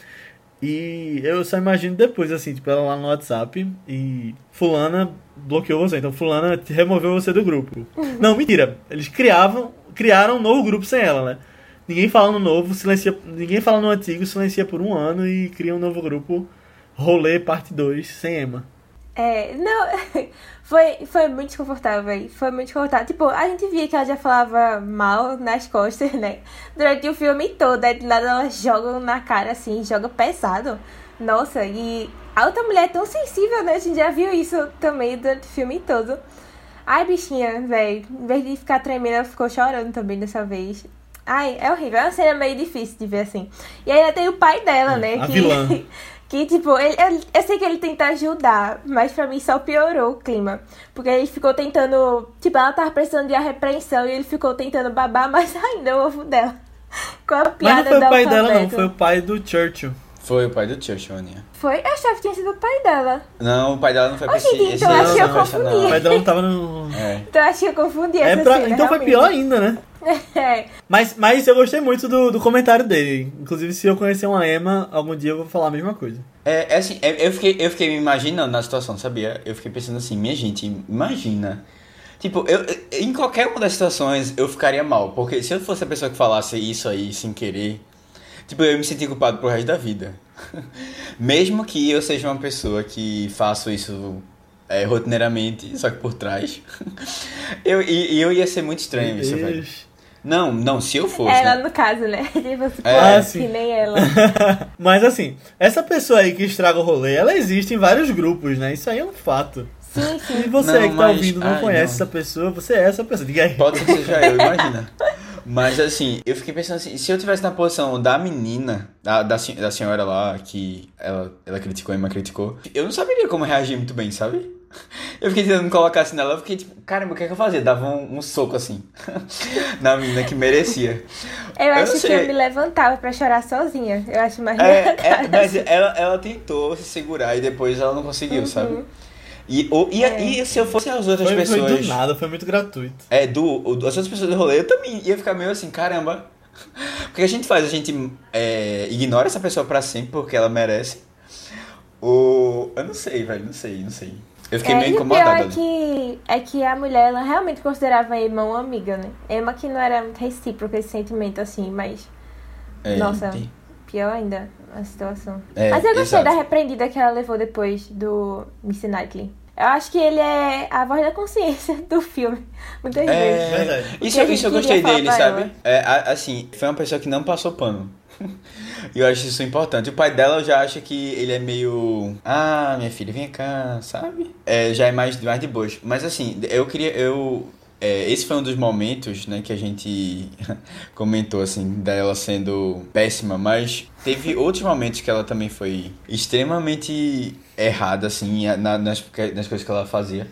E eu só imagino depois, assim, tipo, ela lá no WhatsApp e Fulana bloqueou você. Então Fulana removeu você do grupo. Não, mentira. Eles criavam, criaram um novo grupo sem ela, né? Ninguém fala no novo, silencia. Ninguém fala no antigo, silencia por um ano e cria um novo grupo. Rolê parte 2, sem Emma. É, não, foi, foi muito desconfortável. Foi muito desconfortável. Tipo, a gente via que ela já falava mal nas costas, né? Durante o filme todo. Aí de nada ela joga na cara assim, joga pesado. Nossa, e a outra mulher é tão sensível, né? A gente já viu isso também durante o filme todo. Ai, bichinha, velho. Em vez de ficar tremendo, ela ficou chorando também dessa vez. Ai, é horrível. É uma cena meio difícil de ver assim. E ainda tem o pai dela, né? A que, vilã. que, tipo, ele, eu, eu sei que ele tenta ajudar, mas pra mim só piorou o clima. Porque ele ficou tentando. Tipo, ela tava precisando de a repreensão e ele ficou tentando babar mais ainda o ovo dela. Com a piada Mas não foi o pai alfabeto. dela, não, foi o pai do Churchill. Foi o pai do Churchill, Aninha. Foi? Eu achava que tinha sido o pai dela. Não, o pai dela não foi pra esse, então eu acho que eu confundi. O pai dela não tava no. É. Então eu acho que eu confundi É essa pra- cena, Então foi realmente. pior ainda, né? É. Mas, mas eu gostei muito do, do comentário dele. Inclusive, se eu conhecer uma Emma, algum dia eu vou falar a mesma coisa. É, é assim, é- eu fiquei, eu fiquei me imaginando na situação, sabia? Eu fiquei pensando assim, minha gente, imagina. Tipo, eu- em qualquer uma das situações eu ficaria mal, porque se eu fosse a pessoa que falasse isso aí sem querer, tipo, eu ia me sentir culpado pro resto da vida. Mesmo que eu seja uma pessoa que faço isso é, rotineiramente, só que por trás, eu, e, e eu ia ser muito estranho isso, velho. Não, não, se eu fosse. Ela, né? no caso, né? Tipo, se É, fosse sim. que nem ela. Mas assim, essa pessoa aí que estraga o rolê, ela existe em vários grupos, né? Isso aí é um fato. Sim, Se sim. você Não, que tá mas- ouvindo não ai, conhece não. essa pessoa, você é essa pessoa. Diga aí. Pode ser que seja eu, imagina. Mas assim, eu fiquei pensando assim, se eu tivesse na posição da menina, da, da, da senhora lá, que ela, ela criticou, a Emma criticou, eu não saberia como reagir muito bem, sabe? Eu fiquei tentando me colocar assim nela, eu fiquei tipo, caramba, o que é que eu fazia? Dava um, um soco assim, na menina que merecia. Eu Eu acho que eu me levantava pra chorar sozinha. Eu acho mais É, é, mas ela, ela tentou se segurar e depois ela não conseguiu, sabe? E, ou, e, É. e se eu fosse as outras Foi, foi pessoas. do nada, foi muito gratuito. É, do, o- as outras pessoas do rolê, eu também ia ficar meio assim, caramba. O que a gente faz? A gente é, ignora essa pessoa pra sempre porque ela merece. Ou. Eu não sei, velho, não sei, não sei. Eu fiquei É, meio e o pior incomodado é que, é que a mulher ela realmente considerava a Emma uma amiga, né? Emma que não era muito recíproco esse sentimento assim, mas É, nossa. tem- pior ainda a situação. É, mas eu gostei exato. da repreendida que ela levou depois do Miss Knightley. Eu acho que ele é a voz da consciência do filme, muitas vezes. É, Verdade. isso, isso eu gostei dele, sabe? É, assim, foi uma pessoa que não passou pano. E eu acho isso importante. O pai dela eu já acha que ele é meio. Ah, minha filha, vem cá, sabe? É, já é mais, mais de boas. Mas assim, eu queria. Eu, é, esse foi um dos momentos, né, que a gente comentou, assim, dela sendo péssima, mas teve outros momentos que ela também foi extremamente errada, assim, na- nas, nas coisas que ela fazia.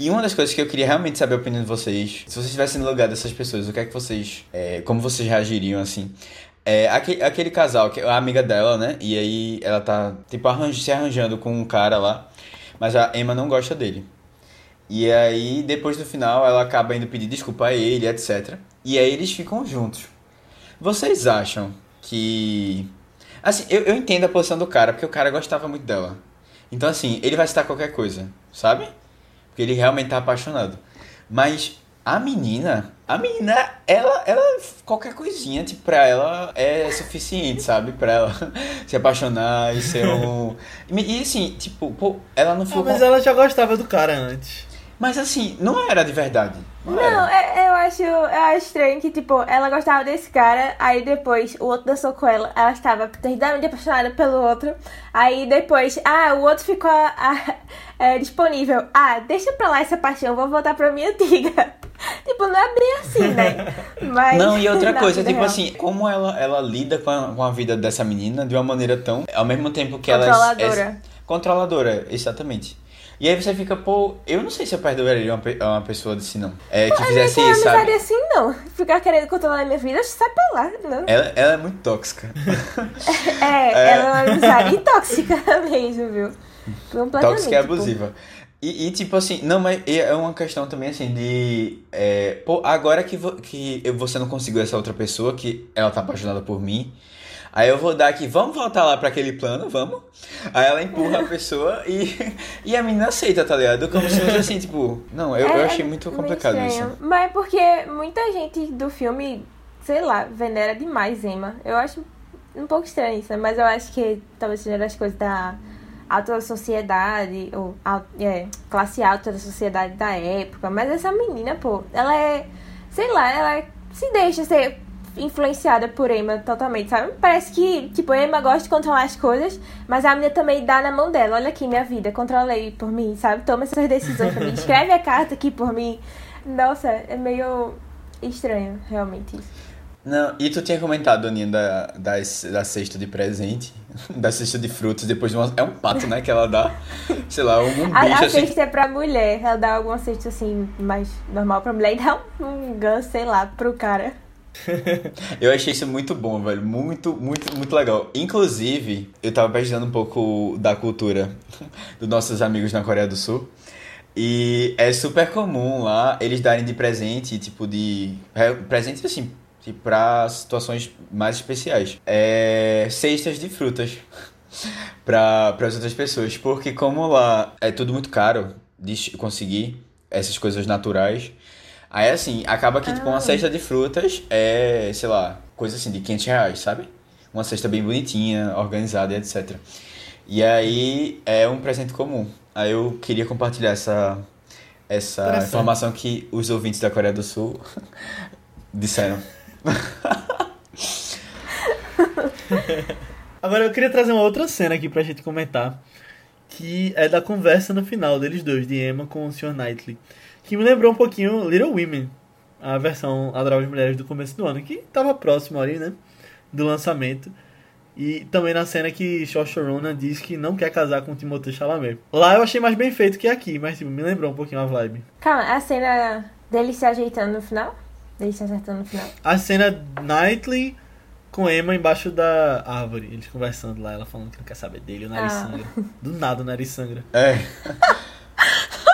E uma das coisas que eu queria realmente saber a opinião de vocês, se vocês estivessem no lugar dessas pessoas, o que é que vocês. é, como vocês reagiriam assim? É, aquele, aquele casal, que a amiga dela, né? E aí ela tá, tipo, arranj, se arranjando com um cara lá, mas a Emma não gosta dele. E aí, depois do final, ela acaba indo pedir desculpa a ele, etc. E aí eles ficam juntos. Vocês acham que. Assim, eu, eu entendo a posição do cara, porque o cara gostava muito dela. Então, assim, ele vai citar qualquer coisa, sabe? Porque ele realmente tá apaixonado. Mas a menina, a menina, ela, ela, qualquer coisinha, tipo, pra ela é suficiente, sabe? Pra ela se apaixonar e ser um. E, assim, tipo, pô, ela não foi. Ah, mas ela já gostava do cara antes. Mas assim, não era de verdade. Não, Não, é- eu acho, eu acho estranho que, tipo, ela gostava desse cara, aí depois o outro dançou com ela, ela estava perdidamente apaixonada pelo outro, aí depois, ah, o outro ficou ah, é, disponível. Ah, deixa pra lá essa paixão, vou voltar pra minha antiga. tipo, não é bem assim, né? Mas, Não, e outra coisa, vida tipo real. assim, como ela, ela lida com a, com a vida dessa menina de uma maneira tão. Ao mesmo tempo que ela. é- Controladora. É, controladora, exatamente. E aí você fica, pô, eu não sei se eu perdoaria uma, uma pessoa assim, não. É, que fizesse não isso, sabe? assim, não. Ficar querendo controlar a minha vida, sai pra lá, não. Ela, ela é muito tóxica. É, É. ela é uma amizade tóxica mesmo, viu? Tóxica e tipo, abusiva. E, e, tipo assim, não, mas é uma questão também assim de. é, pô, agora que, vo- que você não conseguiu essa outra pessoa, que ela tá apaixonada por mim. Aí eu vou dar aqui, vamos voltar lá pra aquele plano, vamos? Aí ela empurra a pessoa e, e a menina aceita, tá ligado? Como se fosse assim, tipo, não, eu, eu É, achei muito complicado isso. Mas é porque muita gente do filme, sei lá, venera demais Emma. Eu acho um pouco estranho isso, né? Mas eu acho que talvez seja das coisas da alta sociedade, ou é, classe alta da sociedade da época. Mas essa menina, pô, ela é, sei lá, ela se deixa ser influenciada por Emma totalmente, sabe? Parece que, tipo, Emma gosta de controlar as coisas, mas a menina também dá na mão dela. Olha aqui minha vida, controla aí por mim, sabe? Toma essas decisões pra mim, escreve a carta aqui por mim. Nossa, é meio estranho, realmente isso. Não, e tu tinha comentado, Aninha, da, das, da cesta de presente, da cesta de frutas, depois de uma. É um pato, né? Que ela dá, sei lá, um, um A, bicho a assim. cesta é pra mulher, ela dá alguma cesta assim, mais normal pra mulher e dá um, um ganso, sei lá, pro cara. Eu achei isso muito bom, velho. Muito, muito, muito legal. Inclusive, eu tava pesquisando um pouco da cultura dos nossos amigos na Coreia do Sul. E é super comum lá eles darem de presente, tipo de. Presente assim, tipo, pra situações mais especiais. É. Cestas de frutas. para as outras pessoas. Porque como lá é tudo muito caro de conseguir essas coisas naturais. Aí assim, acaba que tipo uma Ah. cesta de frutas é, sei lá, coisa assim de 500 reais, sabe? Uma cesta bem bonitinha, organizada e etc. E aí é um presente comum. Aí eu queria compartilhar essa, essa informação que os ouvintes da Coreia do Sul disseram. Agora eu queria trazer uma outra cena aqui pra gente comentar. Que é da conversa no final deles dois, de Emma com o Sr. Knightley. Que me lembrou um pouquinho Little Women, a versão Adoráveis Mulheres do começo do ano, que tava próximo ali, né? Do lançamento. E também na cena que Ronan diz que não quer casar com o Timothée Chalamet. Lá eu achei mais bem feito que aqui, mas tipo, me lembrou um pouquinho a vibe. Calma, a cena dele se ajeitando no final? Dele se acertando no final. A cena Knightley com Emma embaixo da árvore, eles conversando lá, ela falando que não quer saber dele, o nariz Ah. sangra. Do nada o nariz sangra. É.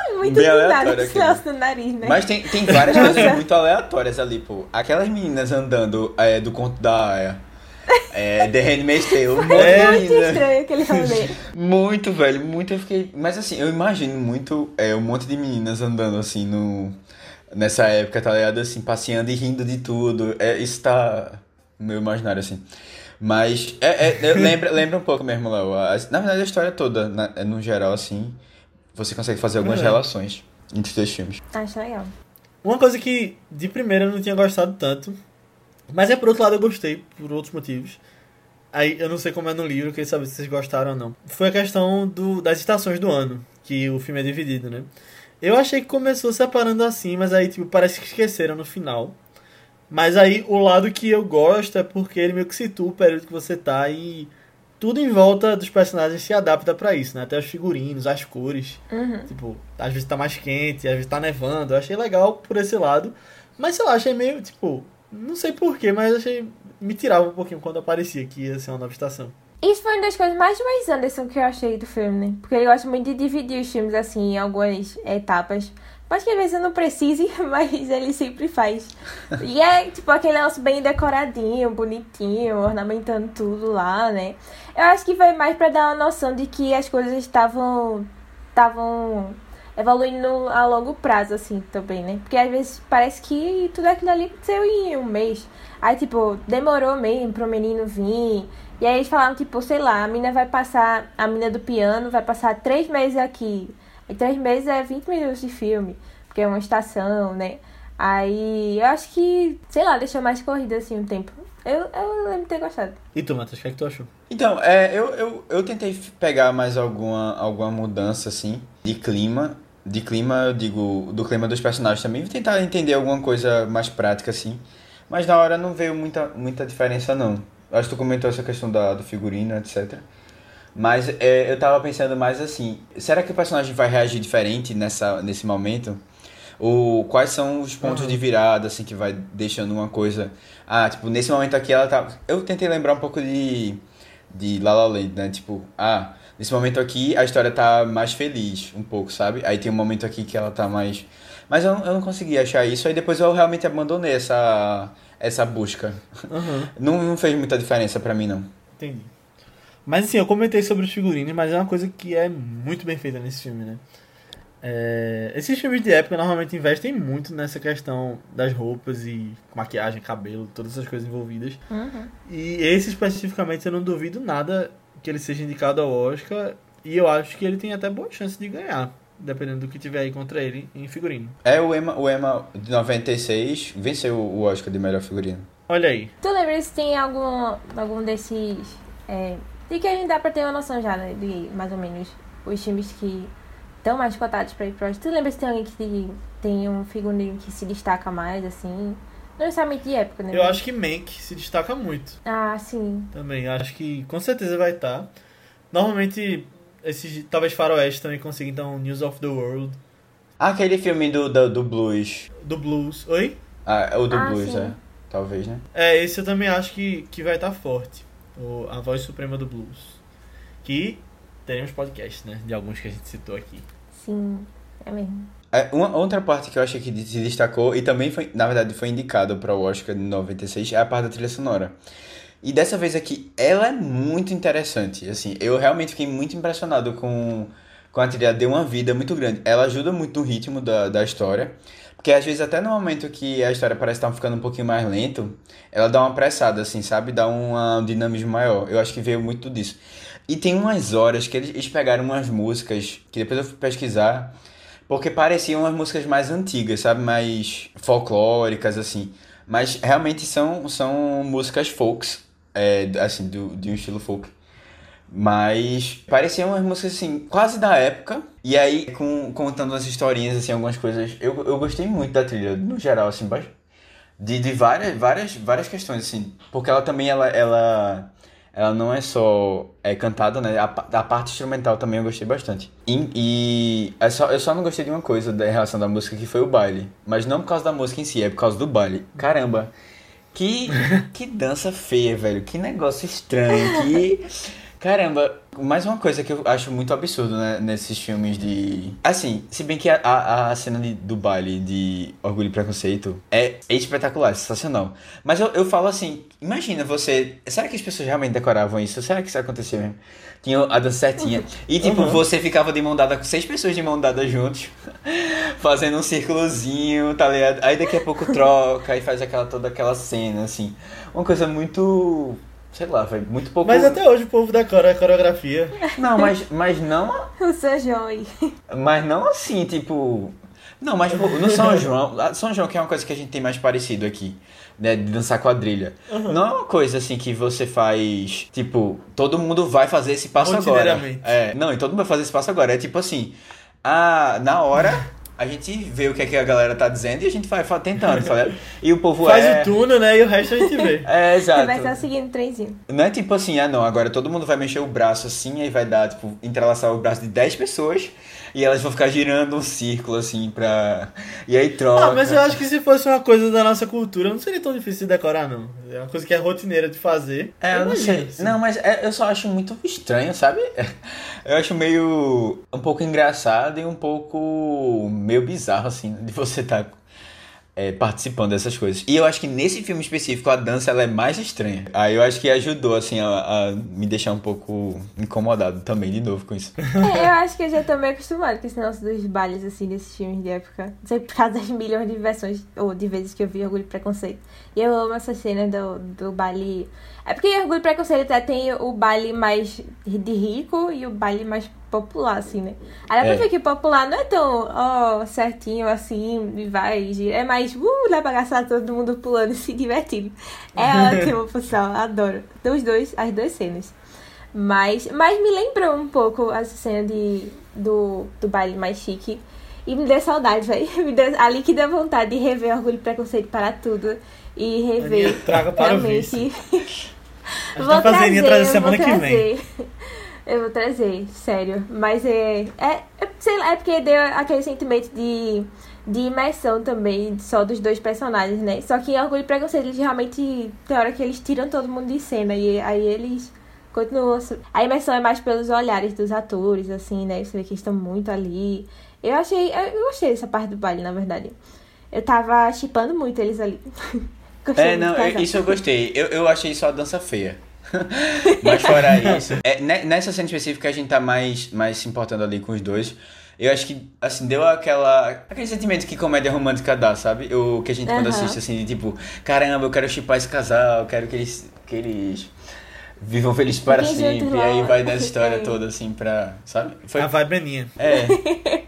Muito Bem aleatório esse aquilo. no nariz, né? Mas tem, tem várias Nossa. coisas muito aleatórias ali, pô. Aquelas meninas andando é, do conto da Aya. É, The Handmaid's Tale. Foi É, muito estranho aquele rolê. Muito, velho. Muito eu fiquei. Mas assim, eu imagino muito é, um monte de meninas andando assim no. Nessa época, tá ligado? Assim, passeando e rindo de tudo. É, isso tá no meu imaginário, assim. Mas é, é, lembra, lembra um pouco mesmo, Léo. Na verdade, a história toda, na- no geral, assim, você consegue fazer algumas É. relações entre os dois filmes. Acho legal. Uma coisa que de primeira eu não tinha gostado tanto, mas é por outro lado eu gostei, por outros motivos. Aí eu não sei como é no livro, eu queria saber se vocês gostaram ou não. Foi a questão do, das estações do ano, que o filme é dividido, né? Eu achei que começou separando assim, mas aí tipo, parece que esqueceram no final. Mas aí o lado que eu gosto é porque ele meio que situa o período que você tá e tudo em volta dos personagens se adapta pra isso, né? Até os figurinos, as cores. Uhum. Tipo, às vezes tá mais quente, às vezes tá nevando. Eu achei legal por esse lado. Mas sei lá, achei meio, tipo, não sei porquê, mas achei. Me tirava um pouquinho quando aparecia que ia ser uma nova estação. Isso foi uma das coisas mais Wes Anderson que eu achei do filme, né? Porque ele gosta muito de dividir os filmes assim em algumas etapas Pode que às vezes não precise, mas ele sempre faz. E é tipo aquele negócio bem decoradinho, bonitinho, ornamentando tudo lá, né? Eu acho que foi mais pra dar uma noção de que as coisas estavam. estavam evoluindo a longo prazo, assim, também, né? Porque às vezes parece que tudo aquilo ali aconteceu em um mês. Aí, tipo, demorou mesmo pro menino vir. E aí eles falaram, tipo, sei lá, a mina vai passar, a mina do piano vai passar três meses aqui. E três meses é 20 minutos de filme, porque é uma estação, né? Aí eu acho que, sei lá, deixou mais corrida assim um tempo. Eu, eu lembro de ter gostado. E tu, Matheus, o que é que tu achou? Então, é, eu, eu, eu tentei pegar mais alguma, alguma mudança, assim, de clima. De clima, eu digo, do clima dos personagens também. Vou tentar entender alguma coisa mais prática, assim. Mas na hora não veio muita, muita diferença, não. Acho que tu comentou essa questão da, do figurino, etc. Mas é, eu tava pensando mais assim, será que o personagem vai reagir diferente nessa, nesse momento? Ou quais são os pontos uhum. de virada, assim, que vai deixando uma coisa... Ah, tipo, nesse momento aqui ela tá... Eu tentei lembrar um pouco de, de La La Land, né? Tipo, ah, nesse momento aqui a história tá mais feliz, um pouco, sabe? Aí tem um momento aqui que ela tá mais... Mas eu, eu não consegui achar isso, aí depois eu realmente abandonei essa, essa busca. Uhum. Não, não fez muita diferença para mim, não. Entendi. Mas assim, eu comentei sobre os figurinos, mas é uma coisa que é muito bem feita nesse filme, né? É... Esses filmes de época normalmente investem muito nessa questão das roupas e maquiagem, cabelo, todas essas coisas envolvidas. Uhum. E esse especificamente eu não duvido nada que ele seja indicado ao Oscar. E eu acho que ele tem até boa chance de ganhar, dependendo do que tiver aí contra ele em figurino. É, o Emma, o Emma de 96 venceu o Oscar de melhor figurino. Olha aí. Tu lembra se tem algum, algum desses. É e que a gente dá pra ter uma noção já, né? De mais ou menos os times que estão mais cotados pra ir pro Tu lembra se tem alguém que tem um figurino que se destaca mais, assim? Não necessariamente de época, né? Eu acho que Mank se destaca muito. Ah, sim. Também, acho que com certeza vai estar. Tá. Normalmente, esses, talvez Faroeste também consiga, então, News of the World. Ah, aquele filme do, do, do blues. Do blues. Oi? Ah, é o do ah, blues, sim. é. Talvez, né? É, esse eu também acho que, que vai estar tá forte o, a voz suprema do blues. Que teremos podcast, né? De alguns que a gente citou aqui. Sim, é mesmo. É, uma outra parte que eu achei que se destacou e também foi, na verdade, foi indicado para o Oscar de 96 é a parte da trilha sonora. E dessa vez aqui, ela é muito interessante. Assim, eu realmente fiquei muito impressionado com, com a trilha, deu uma vida muito grande. Ela ajuda muito no ritmo da, da história. Porque às vezes até no momento que a história parece estar ficando um pouquinho mais lento, ela dá uma pressada, assim, sabe? Dá um dinamismo maior. Eu acho que veio muito disso. E tem umas horas que eles, pegaram umas músicas, que depois eu fui pesquisar, porque pareciam umas músicas mais antigas, sabe? Mais folclóricas, assim. Mas realmente são, são músicas folks, é, assim, do, de um estilo folk. Mas pareciam umas músicas assim, quase da época. E aí, com, contando umas historinhas, assim, algumas coisas. Eu, eu gostei muito da trilha, no geral, assim, de, de várias, várias, várias questões, assim. Porque ela também, ela, ela, ela não é só é cantada, né? A, a parte instrumental também eu gostei bastante. E, e é só, eu só não gostei de uma coisa da relação da música, que foi o baile. Mas não por causa da música em si, é por causa do baile. Caramba, que, que dança feia, velho. Que negócio estranho, que... Caramba, mais uma coisa que eu acho muito absurdo né, nesses filmes de. Assim, se bem que a, a, a cena de, do baile de Orgulho e Preconceito é espetacular, é sensacional. Mas eu, eu falo assim: imagina você. Será que as pessoas realmente decoravam isso? Será que isso acontecia mesmo? Tinha a dança certinha. E tipo, uhum. você ficava de mão dada com seis pessoas de mão dada juntos, fazendo um círculozinho, tá ligado? Aí daqui a pouco troca e faz aquela toda aquela cena, assim. Uma coisa muito Sei lá, foi muito pouco. Mas até hoje o povo decora a coreografia. Não, mas, mas não. O São João aí. Mas não assim, tipo. Não, mas no São João. São João, que é uma coisa que a gente tem mais parecido aqui, né? De dançar quadrilha. Uhum. Não é uma coisa assim que você faz. Tipo, todo mundo vai fazer esse passo agora. É, não, e todo mundo vai fazer esse passo agora. É tipo assim. Ah, na hora a gente vê o que, é que a galera tá dizendo e a gente vai, vai tentando, tá E o povo Faz é... o túnel, né? E o resto a gente vê. é, exato. Vai estar seguindo o trenzinho. Não é tipo assim, ah não, agora todo mundo vai mexer o braço assim, aí vai dar, tipo, entrelaçar o braço de 10 pessoas e elas vão ficar girando um círculo assim pra. E aí troca. Ah, mas eu acho que se fosse uma coisa da nossa cultura, não seria tão difícil de decorar, não. É uma coisa que é rotineira de fazer. É, eu não sei. Assim. Não, mas é, eu só acho muito estranho, sabe? Eu acho meio. um pouco engraçado e um pouco meio bizarro, assim, de você estar tá é, participando dessas coisas. E eu acho que nesse filme específico a dança ela é mais estranha. Aí eu acho que ajudou, assim, a, a me deixar um pouco incomodado também, de novo, com isso. É, eu acho que eu já tô meio acostumado com esse negócio dos bailes, assim, desses filmes de época. Não sei por causa das milhões de versões, ou de vezes que eu vi Orgulho e Preconceito. E eu amo essa cena do, do baile é porque Orgulho e Preconceito até tem o baile mais de rico e o baile mais popular, assim, né? Aí dá pra é. ver que popular não é tão, ó, oh, certinho assim, e vai. É mais, uh, dá pra gastar todo mundo pulando e se divertindo. É ótimo, pessoal, adoro. Dos dois, as duas cenas. Mas, mas me lembrou um pouco essa cena de, do, do baile mais chique. E me deu saudade, velho. Ali que deu vontade de rever Orgulho e Preconceito para tudo. E rever. Traga para realmente. o vou tá trazer, trazer semana que vem. Eu vou trazer, sério. Mas é, é, é. Sei lá, é porque deu aquele sentimento de, de imersão também, só dos dois personagens, né? Só que Orgulho e Preconceito, eles realmente. Tem hora que eles tiram todo mundo de cena. E aí eles continuam. A imersão é mais pelos olhares dos atores, assim, né? Você vê que eles estão muito ali. Eu achei. Eu gostei dessa parte do baile, na verdade. Eu tava chipando muito eles ali. Gostei é, não, isso eu gostei. Eu, eu achei só a dança feia. Mas fora isso. É, nessa cena específica a gente tá mais, mais se importando ali com os dois. Eu acho que, assim, deu aquela. aquele sentimento que comédia romântica dá, sabe? O que a gente uhum. quando assiste, assim, de tipo, caramba, eu quero chipar esse casal, eu quero que eles. que eles vivam felizes para sempre. E aí vai nessa história toda, assim, pra. Sabe? Foi... A vibe é minha. É.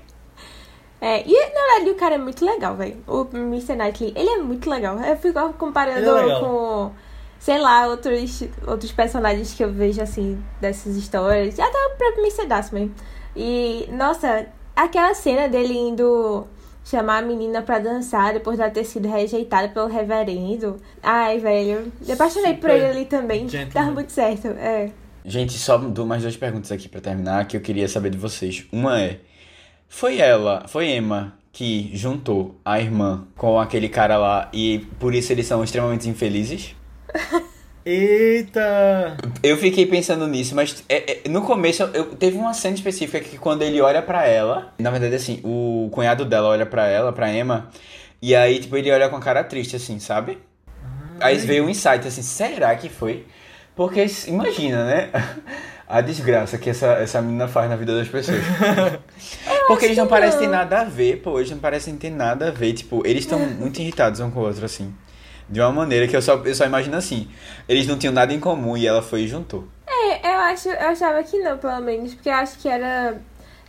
É, e na verdade o cara é muito legal, velho. O Mr. Knightley, ele é muito legal. Eu fico comparando é com, sei lá, outros, outros personagens que eu vejo, assim, dessas histórias. Até o próprio Mr. Mesmo. E, nossa, aquela cena dele indo chamar a menina pra dançar depois dela ter sido rejeitada pelo reverendo. Ai, velho. Eu apaixonei Super por ele ali também. Gentleman. Tava muito certo, é. Gente, só mais duas perguntas aqui pra terminar que eu queria saber de vocês. Uma é. Foi ela, foi Emma que juntou a irmã com aquele cara lá e por isso eles são extremamente infelizes? Eita! Eu fiquei pensando nisso, mas é, é, no começo eu, teve uma cena específica que quando ele olha para ela, na verdade assim, o cunhado dela olha para ela, para Emma, e aí tipo ele olha com a cara triste assim, sabe? Ai. Aí veio um insight assim, será que foi? Porque imagina, né? a desgraça que essa, essa menina faz na vida das pessoas. Porque eles não parecem ter nada a ver, pô. Eles não parecem ter nada a ver. Tipo, eles estão muito irritados um com o outro, assim. De uma maneira que eu só, eu só imagino assim. Eles não tinham nada em comum e ela foi e juntou. É, eu acho, eu achava que não, pelo menos. Porque eu acho que era.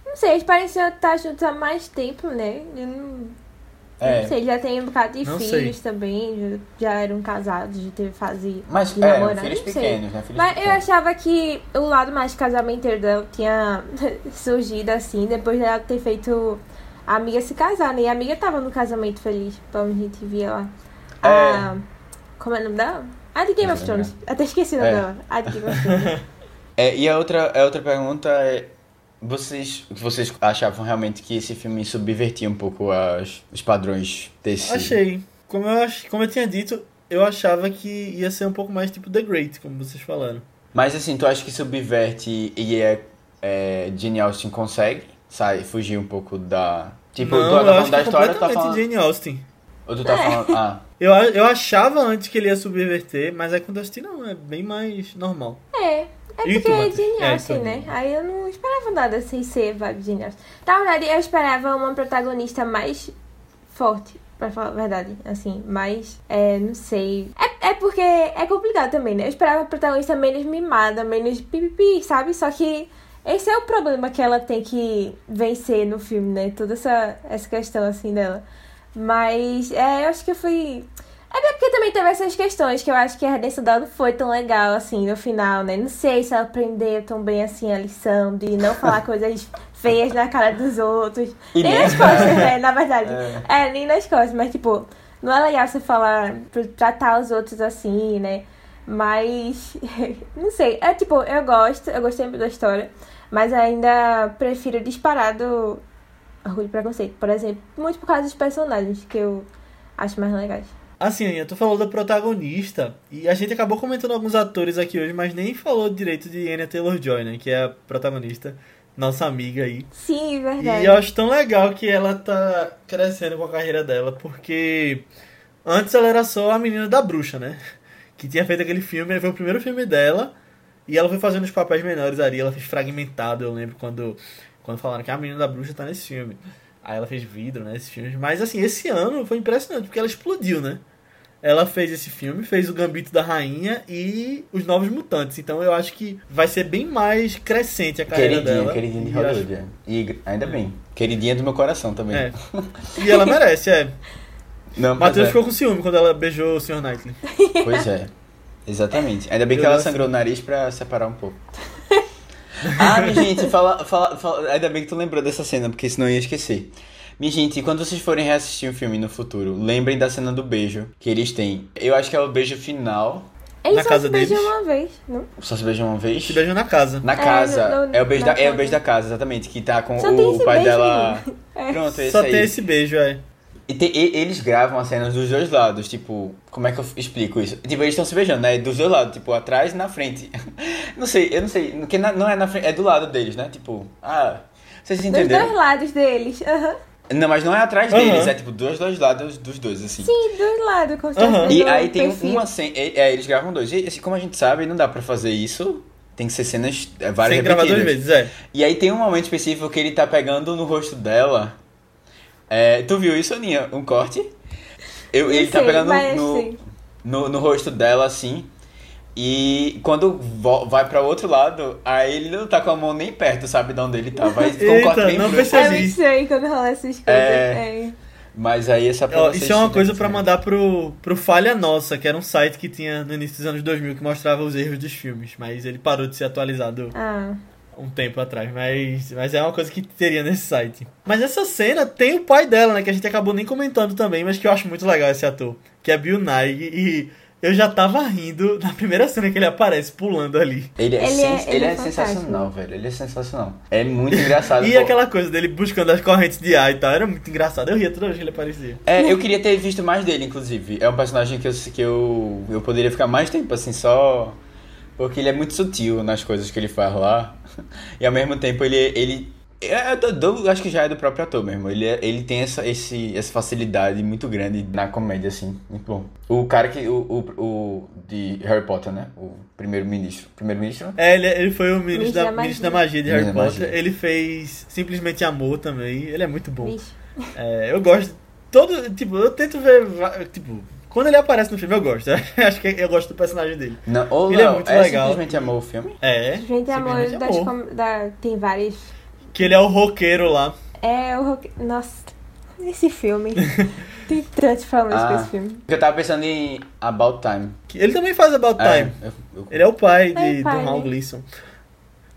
Não sei, eles pareciam estar juntos há mais tempo, né? Eu não é. Não sei, já tem um bocado de não filhos sei. também, já, já, eram casados, já teve fase Mas, de é, namorar. filhos pequenos, né? Filhos Mas pequenos. eu achava que o lado mais casamenteiro dela tinha surgido assim, depois dela ter feito a amiga se casar, né? E a amiga tava no casamento feliz, como a gente via lá. É. A... Como é o nome dela? A de Game of Thrones. Até esqueci o nome é. dela. A de Game of Thrones. É, e a outra, a outra pergunta é vocês, vocês achavam realmente que esse filme subvertia um pouco as, os padrões desse. Achei. Como eu, ach, como eu tinha dito, eu achava que ia ser um pouco mais tipo The Great, como vocês falaram. Mas assim, tu acha que subverte e é, é Jane Austen consegue sai, fugir um pouco da. Tipo, Não, tu tá falando da história, tu tá falando. Jane Austen. Ou tu tá é. falando. Ah. Eu, eu achava antes que ele ia subverter, mas aí quando eu assisti, não, é bem mais normal. É, é porque é Jane é, Austen, né? Aí eu não esperava nada sem ser vibe Jane Austen. Na verdade, eu esperava uma protagonista mais forte, pra falar a verdade. Assim, mais, é, não sei. É, é porque é complicado também, né? Eu esperava uma protagonista menos mimada, menos pipipi, sabe? Só que esse é o problema que ela tem que vencer no filme, né? Toda essa, essa questão, assim, dela. Mas, é, eu acho que eu fui é porque também teve essas questões que eu acho que a redenção dela não foi tão legal assim no final, né? Não sei se ela aprendeu tão bem assim a lição de não falar coisas feias na cara dos outros. E nem nas costas, né? Na verdade. É. é, nem nas costas, mas tipo, não é legal você falar, tratar os outros assim, né? Mas, não sei. É tipo, eu gosto, eu gostei muito da história, mas ainda prefiro disparado Orgulho e Preconceito, por exemplo, muito por causa dos personagens que eu acho mais legais. Assim, Aninha, tu falou da protagonista, e a gente acabou comentando alguns atores aqui hoje, mas nem falou direito de Anya Taylor-Joy, né, que é a protagonista. nossa amiga aí. Sim, verdade. E eu acho tão legal que ela tá crescendo com a carreira dela, porque antes ela era só a menina da bruxa, né? Que tinha feito aquele filme, foi o primeiro filme dela, e ela foi fazendo os papéis menores ali, ela fez fragmentado, eu lembro quando, quando falaram que a menina da bruxa tá nesse filme. Aí ela fez vidro, né, esses filmes. Mas assim, esse ano foi impressionante, porque ela explodiu, né? Ela fez esse filme, fez o Gambito da Rainha e os Novos Mutantes. Então eu acho que vai ser bem mais crescente a carreira Queridinha, dela. queridinha de E acho- Hollywood. é. E ainda bem. Queridinha do meu coração também. É. E ela merece, é. Não, Matheus é. ficou com ciúme quando ela beijou o Sr. Knightley. Pois é. Exatamente. Ainda bem que Eu ela gosto. sangrou o nariz pra separar um pouco. Ah, minha gente, fala, fala, fala- ainda bem que tu lembrou dessa cena, porque senão eu ia esquecer. Minha gente, quando vocês forem reassistir um filme no futuro, lembrem da cena do beijo que eles têm. Eu acho que é o beijo final. Eles Na só casa se beijam deles. uma vez, não? Só se beijam uma vez? Se beijam na casa. Na É, casa. no- no- é, o beijo na da, é o casa. beijo da casa, exatamente. Que tá com Só tem o esse pai beijo, dela. É. Pronto, esse Só aí. tem esse beijo, é. E, tem- e- eles gravam as cenas dos dois lados, tipo, como é que eu explico isso? Tipo, eles estão se beijando, né? Dos dois lados, tipo, atrás e na frente. não sei, eu não sei, porque na- não é na frente, é do lado deles, né? Tipo, ah, vocês Dos entenderam? dois lados deles. Aham. Não, mas não é atrás Aham. deles, é tipo dos dois lados dos dois, assim. Sim, dos lados, Aham. tivesse E aí tem perfil. uma cena, é, eles gravam dois. E assim, como a gente sabe, não dá pra fazer isso. Tem que ser cenas é, várias Sem gravar duas repetidas. vezes, é. E aí tem um momento específico que ele tá pegando no rosto dela. É, tu viu isso, Aninha? Um corte? Eu, ele tá sei, pegando mas no, no, no rosto dela, assim. E quando vai pra outro lado, aí ele não tá com a mão nem perto, sabe de onde ele tá. Vai ficar um corte bem não brusco. percebi. É muito estranho quando rola essas coisas. É. É. Mas aí essa vocês isso é uma coisa pra mandar pro, pro Falha Nossa, que era um site que tinha no início dos anos 2000 que mostrava os erros dos filmes, mas ele parou de ser atualizado Ah. Um tempo atrás, mas, mas é uma coisa que teria nesse site. Mas essa cena tem o pai dela, né, que a gente acabou nem comentando também, mas que eu acho muito legal esse ator, que é Bill Nighy, e eu já tava rindo na primeira cena que ele aparece pulando ali. Ele é, Ele sens- é- ele ele é é sensacional, velho. Ele é sensacional. É muito engraçado. E pô. aquela coisa dele buscando as correntes de ar e tal, era muito engraçado. Eu ria toda vez que ele aparecia. É, eu queria ter visto mais dele, inclusive. É um personagem que eu, que eu, eu poderia ficar mais tempo, assim, só. Porque ele é muito sutil nas coisas que ele faz lá. E ao mesmo tempo ele. ele é do, do- acho que já é do próprio ator mesmo. Ele, é- ele tem essa, esse, essa facilidade muito grande na comédia, assim. Muito bom. O cara que. O, o, o de Harry Potter, né? O primeiro-ministro. Primeiro-ministro? É, ele, ele foi o ministro Ministro da, da Magia. ministro da magia de Harry Potter. Magia. Ele fez Simplesmente Amor também. Ele é muito bom. É, eu gosto. Todo. Tipo, eu tento ver. Tipo, quando ele aparece no filme, eu gosto. Acho que eu gosto do personagem dele. Não, ou Ele é não, muito é legal. simplesmente amou o filme? É. Gente, amor, das Amor. com- da, tem vários. Que ele é o roqueiro lá. É o rock... Nossa, esse filme. tem tantos problemas com Ah. esse filme. Eu tava pensando em About Time. Que ele também faz About Time. É, eu- eu- Ele é o pai de É o pai, do Hal né? Gleason.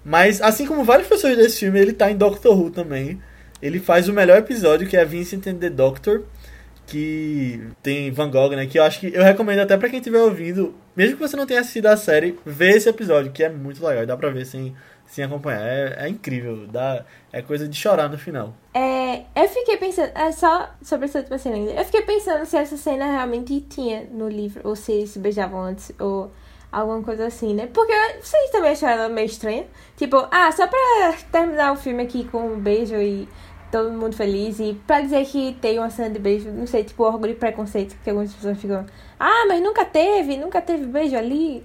Mas, assim como várias pessoas desse filme, ele tá em Doctor Who também. Ele faz o melhor episódio, que é Vincent and the Doctor. Que tem Van Gogh, né? Que eu acho que eu recomendo até pra quem estiver ouvindo, mesmo que você não tenha assistido a série, ver esse episódio, que é muito legal. Dá pra ver sem, sem acompanhar. É, é incrível. Dá, é coisa de chorar no final. É, eu fiquei pensando, é só sobre essa última cena ainda. Eu fiquei pensando se essa cena realmente tinha no livro, ou se eles se beijavam antes, ou alguma coisa assim, né? Porque vocês também acharam meio estranha. Tipo, ah, só pra terminar o filme aqui com um beijo e todo mundo feliz. E pra dizer que tem uma cena de beijo, não sei, tipo orgulho e preconceito, que algumas pessoas ficam, ah, mas nunca teve, nunca teve beijo ali.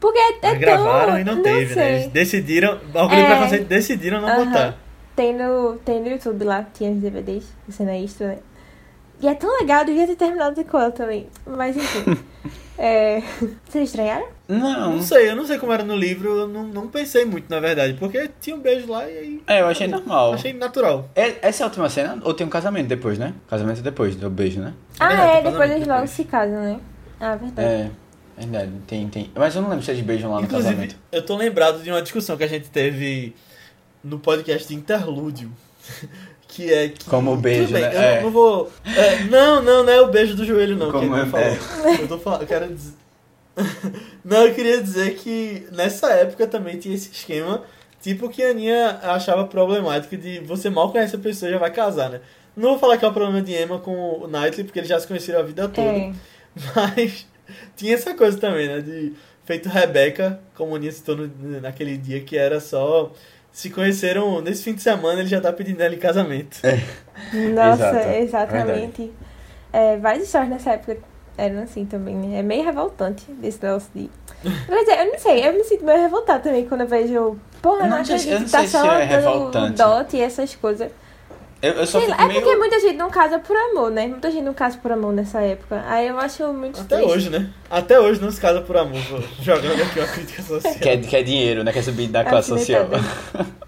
Porque é, é gravaram tão, e não, teve, né? sei. Eles decidiram, Orgulho e É. Preconceito decidiram não Aham. botar. Tem no, tem no YouTube lá, tinha os DVDs, cena extra, né? E é tão legal, devia ter terminado com ela também. Mas enfim. é... Vocês estranharam? Não. Não sei, eu não sei como era no livro, eu não, não pensei muito, na verdade. Porque tinha um beijo lá e aí. É, eu achei normal. Achei natural. É, essa é a última cena? Ou tem um casamento depois, né? Casamento depois do beijo, né? Ah, é, tem depois eles logo se casam, né? Ah, verdade. É, verdade. Tem, tem. Mas eu não lembro se eles beijam lá no Inclusive, casamento. eu tô lembrado de uma discussão que a gente teve no podcast Interlúdio. Que é que. Como o beijo, Tudo bem, né? eu É. não vou. é, não, não, não é o beijo do joelho, não. Como que ele é- falou. Eu tô falando. Eu quero dizer. não, eu queria dizer que nessa época também tinha esse esquema. Tipo que a Aninha achava problemático de você mal conhece a pessoa e já vai casar, né? Não vou falar que é o problema de Emma com o Knightley, porque eles já se conheceram a vida toda. É. Mas tinha essa coisa também, né? De feito Rebeca, como a Aninha citou no- naquele dia, que era só se conheceram nesse fim de semana, ele já tá pedindo ela em casamento. É. Nossa, Exato, exatamente. É, várias histórias nessa época eram assim também, né? É meio revoltante esse negócio de. Quer dizer, eu não sei, eu me sinto meio revoltada também quando eu vejo. Porra, não, não sei que tá sei se só é dando revoltante. dote e essas coisas. Eu, eu só Sei lá, fico é porque meio... muita gente não casa por amor, né? Muita gente não casa por amor nessa época. Aí eu acho muito Até triste. hoje, né? Até hoje não se casa por amor. pô. Jogando aqui uma crítica social. Quer, quer dinheiro, né? Quer subir da classe social.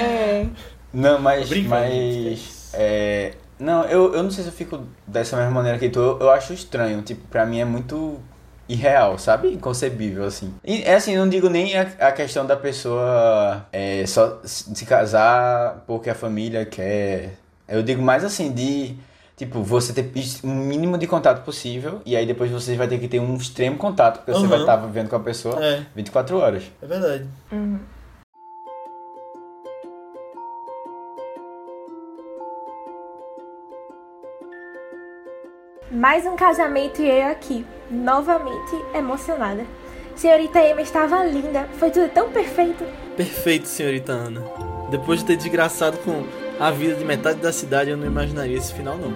É. Não, mas. Brincando, gente, mas é, não, eu, eu não sei se eu fico dessa mesma maneira que tu. Eu, eu acho estranho. Tipo, pra mim é muito irreal, sabe? Inconcebível, assim. E é assim, não digo nem a, a questão da pessoa é, só se casar porque a família quer. Eu digo mais assim, de. Tipo, você ter o mínimo de contato possível e aí depois você vai ter que ter um extremo contato, porque você Uhum. vai estar vivendo com a pessoa É, 24 horas. é verdade. Uhum. Mais um casamento e eu aqui, novamente emocionada. Senhorita Emma estava linda, foi tudo tão perfeito. Perfeito, senhorita Ana. Depois de ter desgraçado com a vida de metade da cidade, eu não imaginaria esse final, não.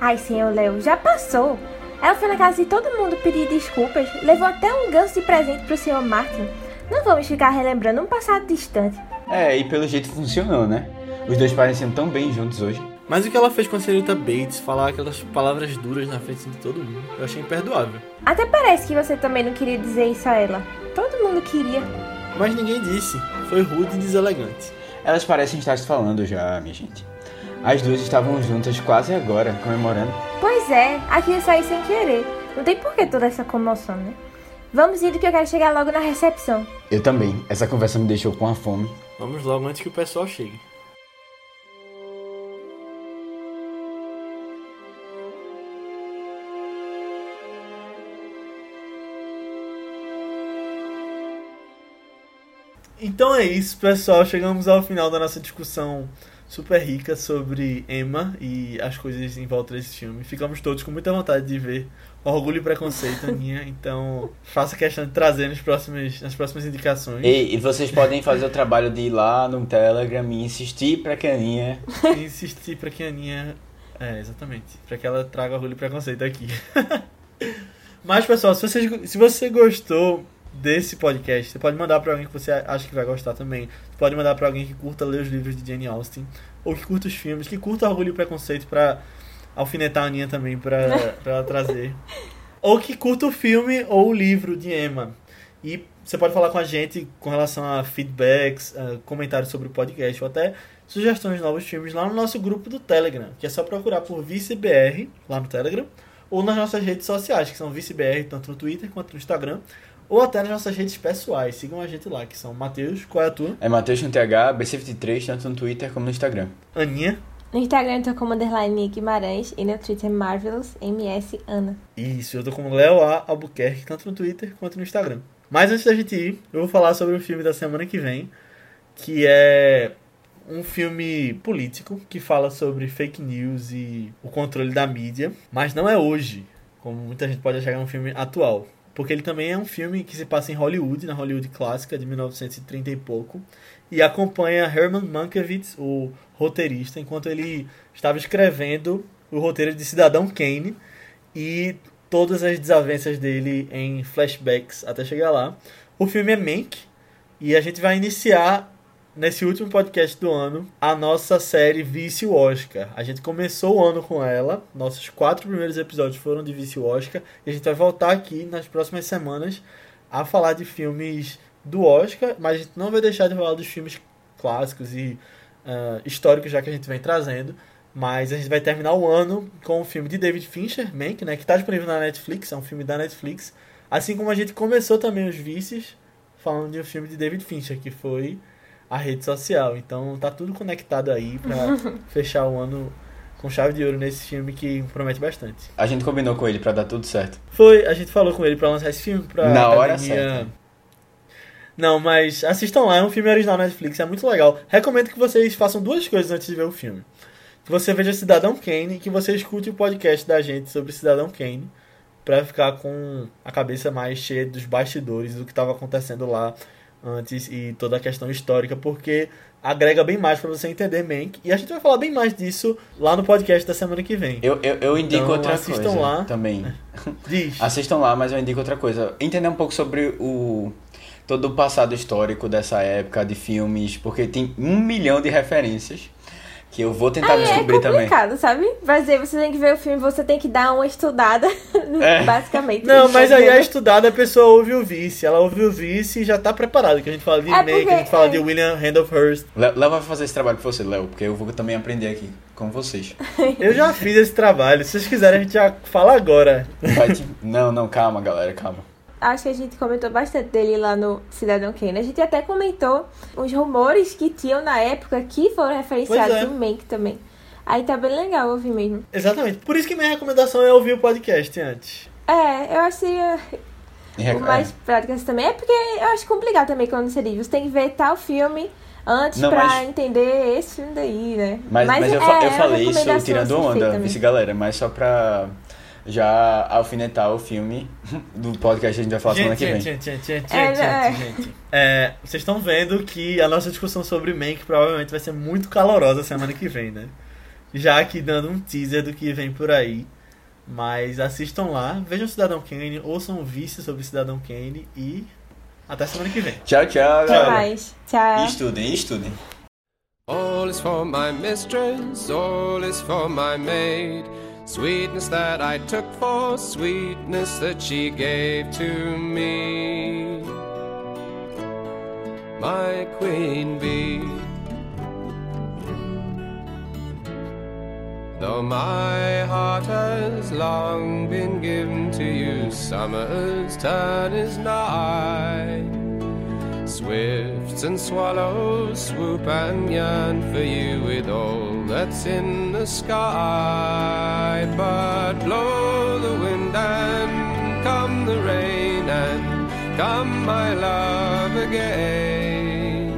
Ai, senhor Léo, já passou. Ela foi na casa de todo mundo pedir desculpas, levou até um ganso de presente pro senhor Martin. Não vamos ficar relembrando um passado distante. É, e pelo jeito funcionou, né? Os dois pareciam tão bem juntos hoje. Mas o que ela fez com a senhorita Bates, falar aquelas palavras duras na frente de todo mundo, eu achei imperdoável. Até parece que você também não queria dizer isso a ela. Todo mundo queria. Mas ninguém disse. Foi rude e deselegante. Elas parecem estar se falando já, minha gente. As duas estavam juntas quase agora, comemorando. Pois é, aqui ia sair sem querer. Não tem por que toda essa comoção, né? Vamos indo que eu quero chegar logo na recepção. Eu também. Essa conversa me deixou com a fome. Vamos logo antes que o pessoal chegue. Então é isso, pessoal. Chegamos ao final da nossa discussão super rica sobre Emma e as coisas em volta desse filme. Ficamos todos com muita vontade de ver Orgulho e Preconceito, Aninha. Então, faça questão de trazer nos próximos, nas próximas indicações. E, e vocês podem fazer o trabalho de ir lá no Telegram e insistir pra que a Aninha. E insistir pra que a Aninha. É, exatamente. Pra que ela traga orgulho e preconceito aqui. Mas, pessoal, se você, se você gostou desse podcast, você pode mandar pra alguém que você acha que vai gostar também. Você pode mandar pra alguém que curta ler os livros de Jane Austen. Ou que curta os filmes, que curta orgulho e preconceito pra alfinetar a Aninha também, pra, pra ela trazer. Ou que curta o filme ou o livro de Emma. E você pode falar com a gente com relação a feedbacks, a comentários sobre o podcast, ou até sugestões de novos filmes lá no nosso grupo do Telegram, que é só procurar por ViceBR lá no Telegram, ou nas nossas redes sociais, que são ViceBR, tanto no Twitter quanto no Instagram, ou até nas nossas redes pessoais. Sigam a gente lá, que são Matheus, qual é a tua? É Matheus com TH, B53, tanto no Twitter como no Instagram. Aninha. No Instagram eu tô como underline Guimarães e no Twitter Marvelous MS Ana. Isso, eu tô como Léo A. Albuquerque, tanto no Twitter quanto no Instagram. Mas antes da gente ir, eu vou falar sobre o filme da semana que vem, que é um filme político que fala sobre fake news e o controle da mídia, mas não é hoje, como muita gente pode achar que é um filme atual. Porque ele também é um filme que se passa em Hollywood, na Hollywood clássica de 1930 e pouco, e acompanha Herman Mankiewicz, o roteirista, enquanto ele estava escrevendo o roteiro de Cidadão Kane e todas as desavenças dele em flashbacks até chegar lá. O filme é Mank e a gente vai iniciar nesse último podcast do ano a nossa série Vício Oscar. A gente começou o ano com ela, nossos quatro primeiros episódios foram de Vício Oscar e a gente vai voltar aqui nas próximas semanas a falar de filmes do Oscar, mas a gente não vai deixar de falar dos filmes clássicos e uh, históricos já que a gente vem trazendo. Mas a gente vai terminar o ano com o filme de David Fincher, Mank, né, que está disponível na Netflix, é um filme da Netflix. Assim como a gente começou também os vícios falando de um filme de David Fincher, que foi a rede social. Então tá tudo conectado aí para fechar o ano com chave de ouro nesse filme que promete bastante. A gente combinou com ele pra dar tudo certo. Foi, a gente falou com ele para lançar esse filme pra Na hora academia... certa. Não, mas assistam lá, é um filme original na Netflix, é muito legal. Recomendo que vocês façam duas coisas antes de ver o filme. Que você veja Cidadão Kane e que você escute o podcast da gente sobre Cidadão Kane para ficar com a cabeça mais cheia dos bastidores do que estava acontecendo lá antes e toda a questão histórica, porque agrega bem mais para você entender Mank. E a gente vai falar bem mais disso lá no podcast da semana que vem. Eu, eu, eu indico Então, outra assistam coisa lá. também. Diz. Assistam lá, mas eu indico outra coisa. Entender um pouco sobre o todo o passado histórico dessa época de filmes, porque tem um milhão de referências que eu vou tentar Aí é descobrir também. complicado, sabe? Pra dizer, você tem que ver o filme, você tem que dar uma estudada, É. basicamente. Não, mas aí a estudada a pessoa ouve o vice. Ela ouve o vice e já tá preparada. Que a gente fala de É Mank, porque- a gente fala é. de William Randolph Hearst. Léo Léo vai fazer esse trabalho com você, Léo, porque eu vou também aprender aqui com vocês. Eu já fiz esse trabalho. Se vocês quiserem, a gente já fala agora. Vai te- Não, não, calma, galera, calma. Acho que a gente comentou bastante dele lá no Cidadão Kane. A gente até comentou os rumores que tinham na época que foram referenciados é. em Mank também. Aí tá bem legal ouvir mesmo. Exatamente. Por isso que minha recomendação é ouvir o podcast antes. É, eu acho que o mais é. prático assim também é porque eu acho complicado também quando você diz. Você tem que ver tal filme antes Não, pra mas- entender esse filme daí, né? Mas, mas, eu, é, é eu uma falei isso tirando a ser onda, mesmo. galera, mas só pra já alfinetar o filme do podcast que a gente vai falar semana que vem. gente, gente, gente, É, gente, né? gente, gente. É, vocês estão vendo que a nossa discussão sobre Mank provavelmente vai ser muito calorosa semana que vem, né? Já aqui dando um teaser do que vem por aí. Mas assistam lá, vejam Cidadão Kane, ouçam o vice sobre Cidadão Kane e até semana que vem. Tchau, tchau, Até galera. mais. Tchau. E estudem, estudem. All is for my mistress, all is for my maid. Sweetness that I took for sweetness that she gave to me. My queen bee. Though my heart has long been given to you, summer's turn is nigh. Swifts and swallows swoop and yearn for you with all that's in the sky. But blow the wind and come the rain and come my love again.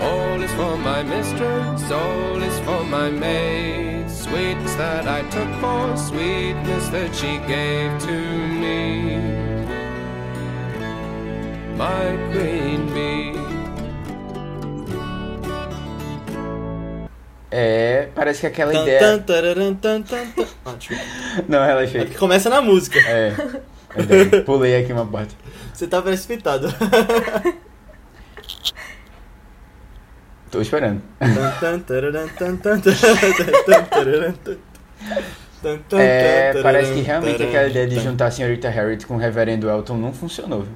All is for my mistress, all is for my maid. Sweetness that I took for sweetness that she gave to me. My queen bee. É, parece que aquela Tan, ideia. tan, tararam, tan, tan, tan. Ah. Não, É relaxei. que começa na música. É. Pulei aqui uma parte. Você tá precipitado. Tô esperando. É, parece que realmente aquela ideia de juntar a senhorita Harriet com o reverendo Elton não funcionou. viu?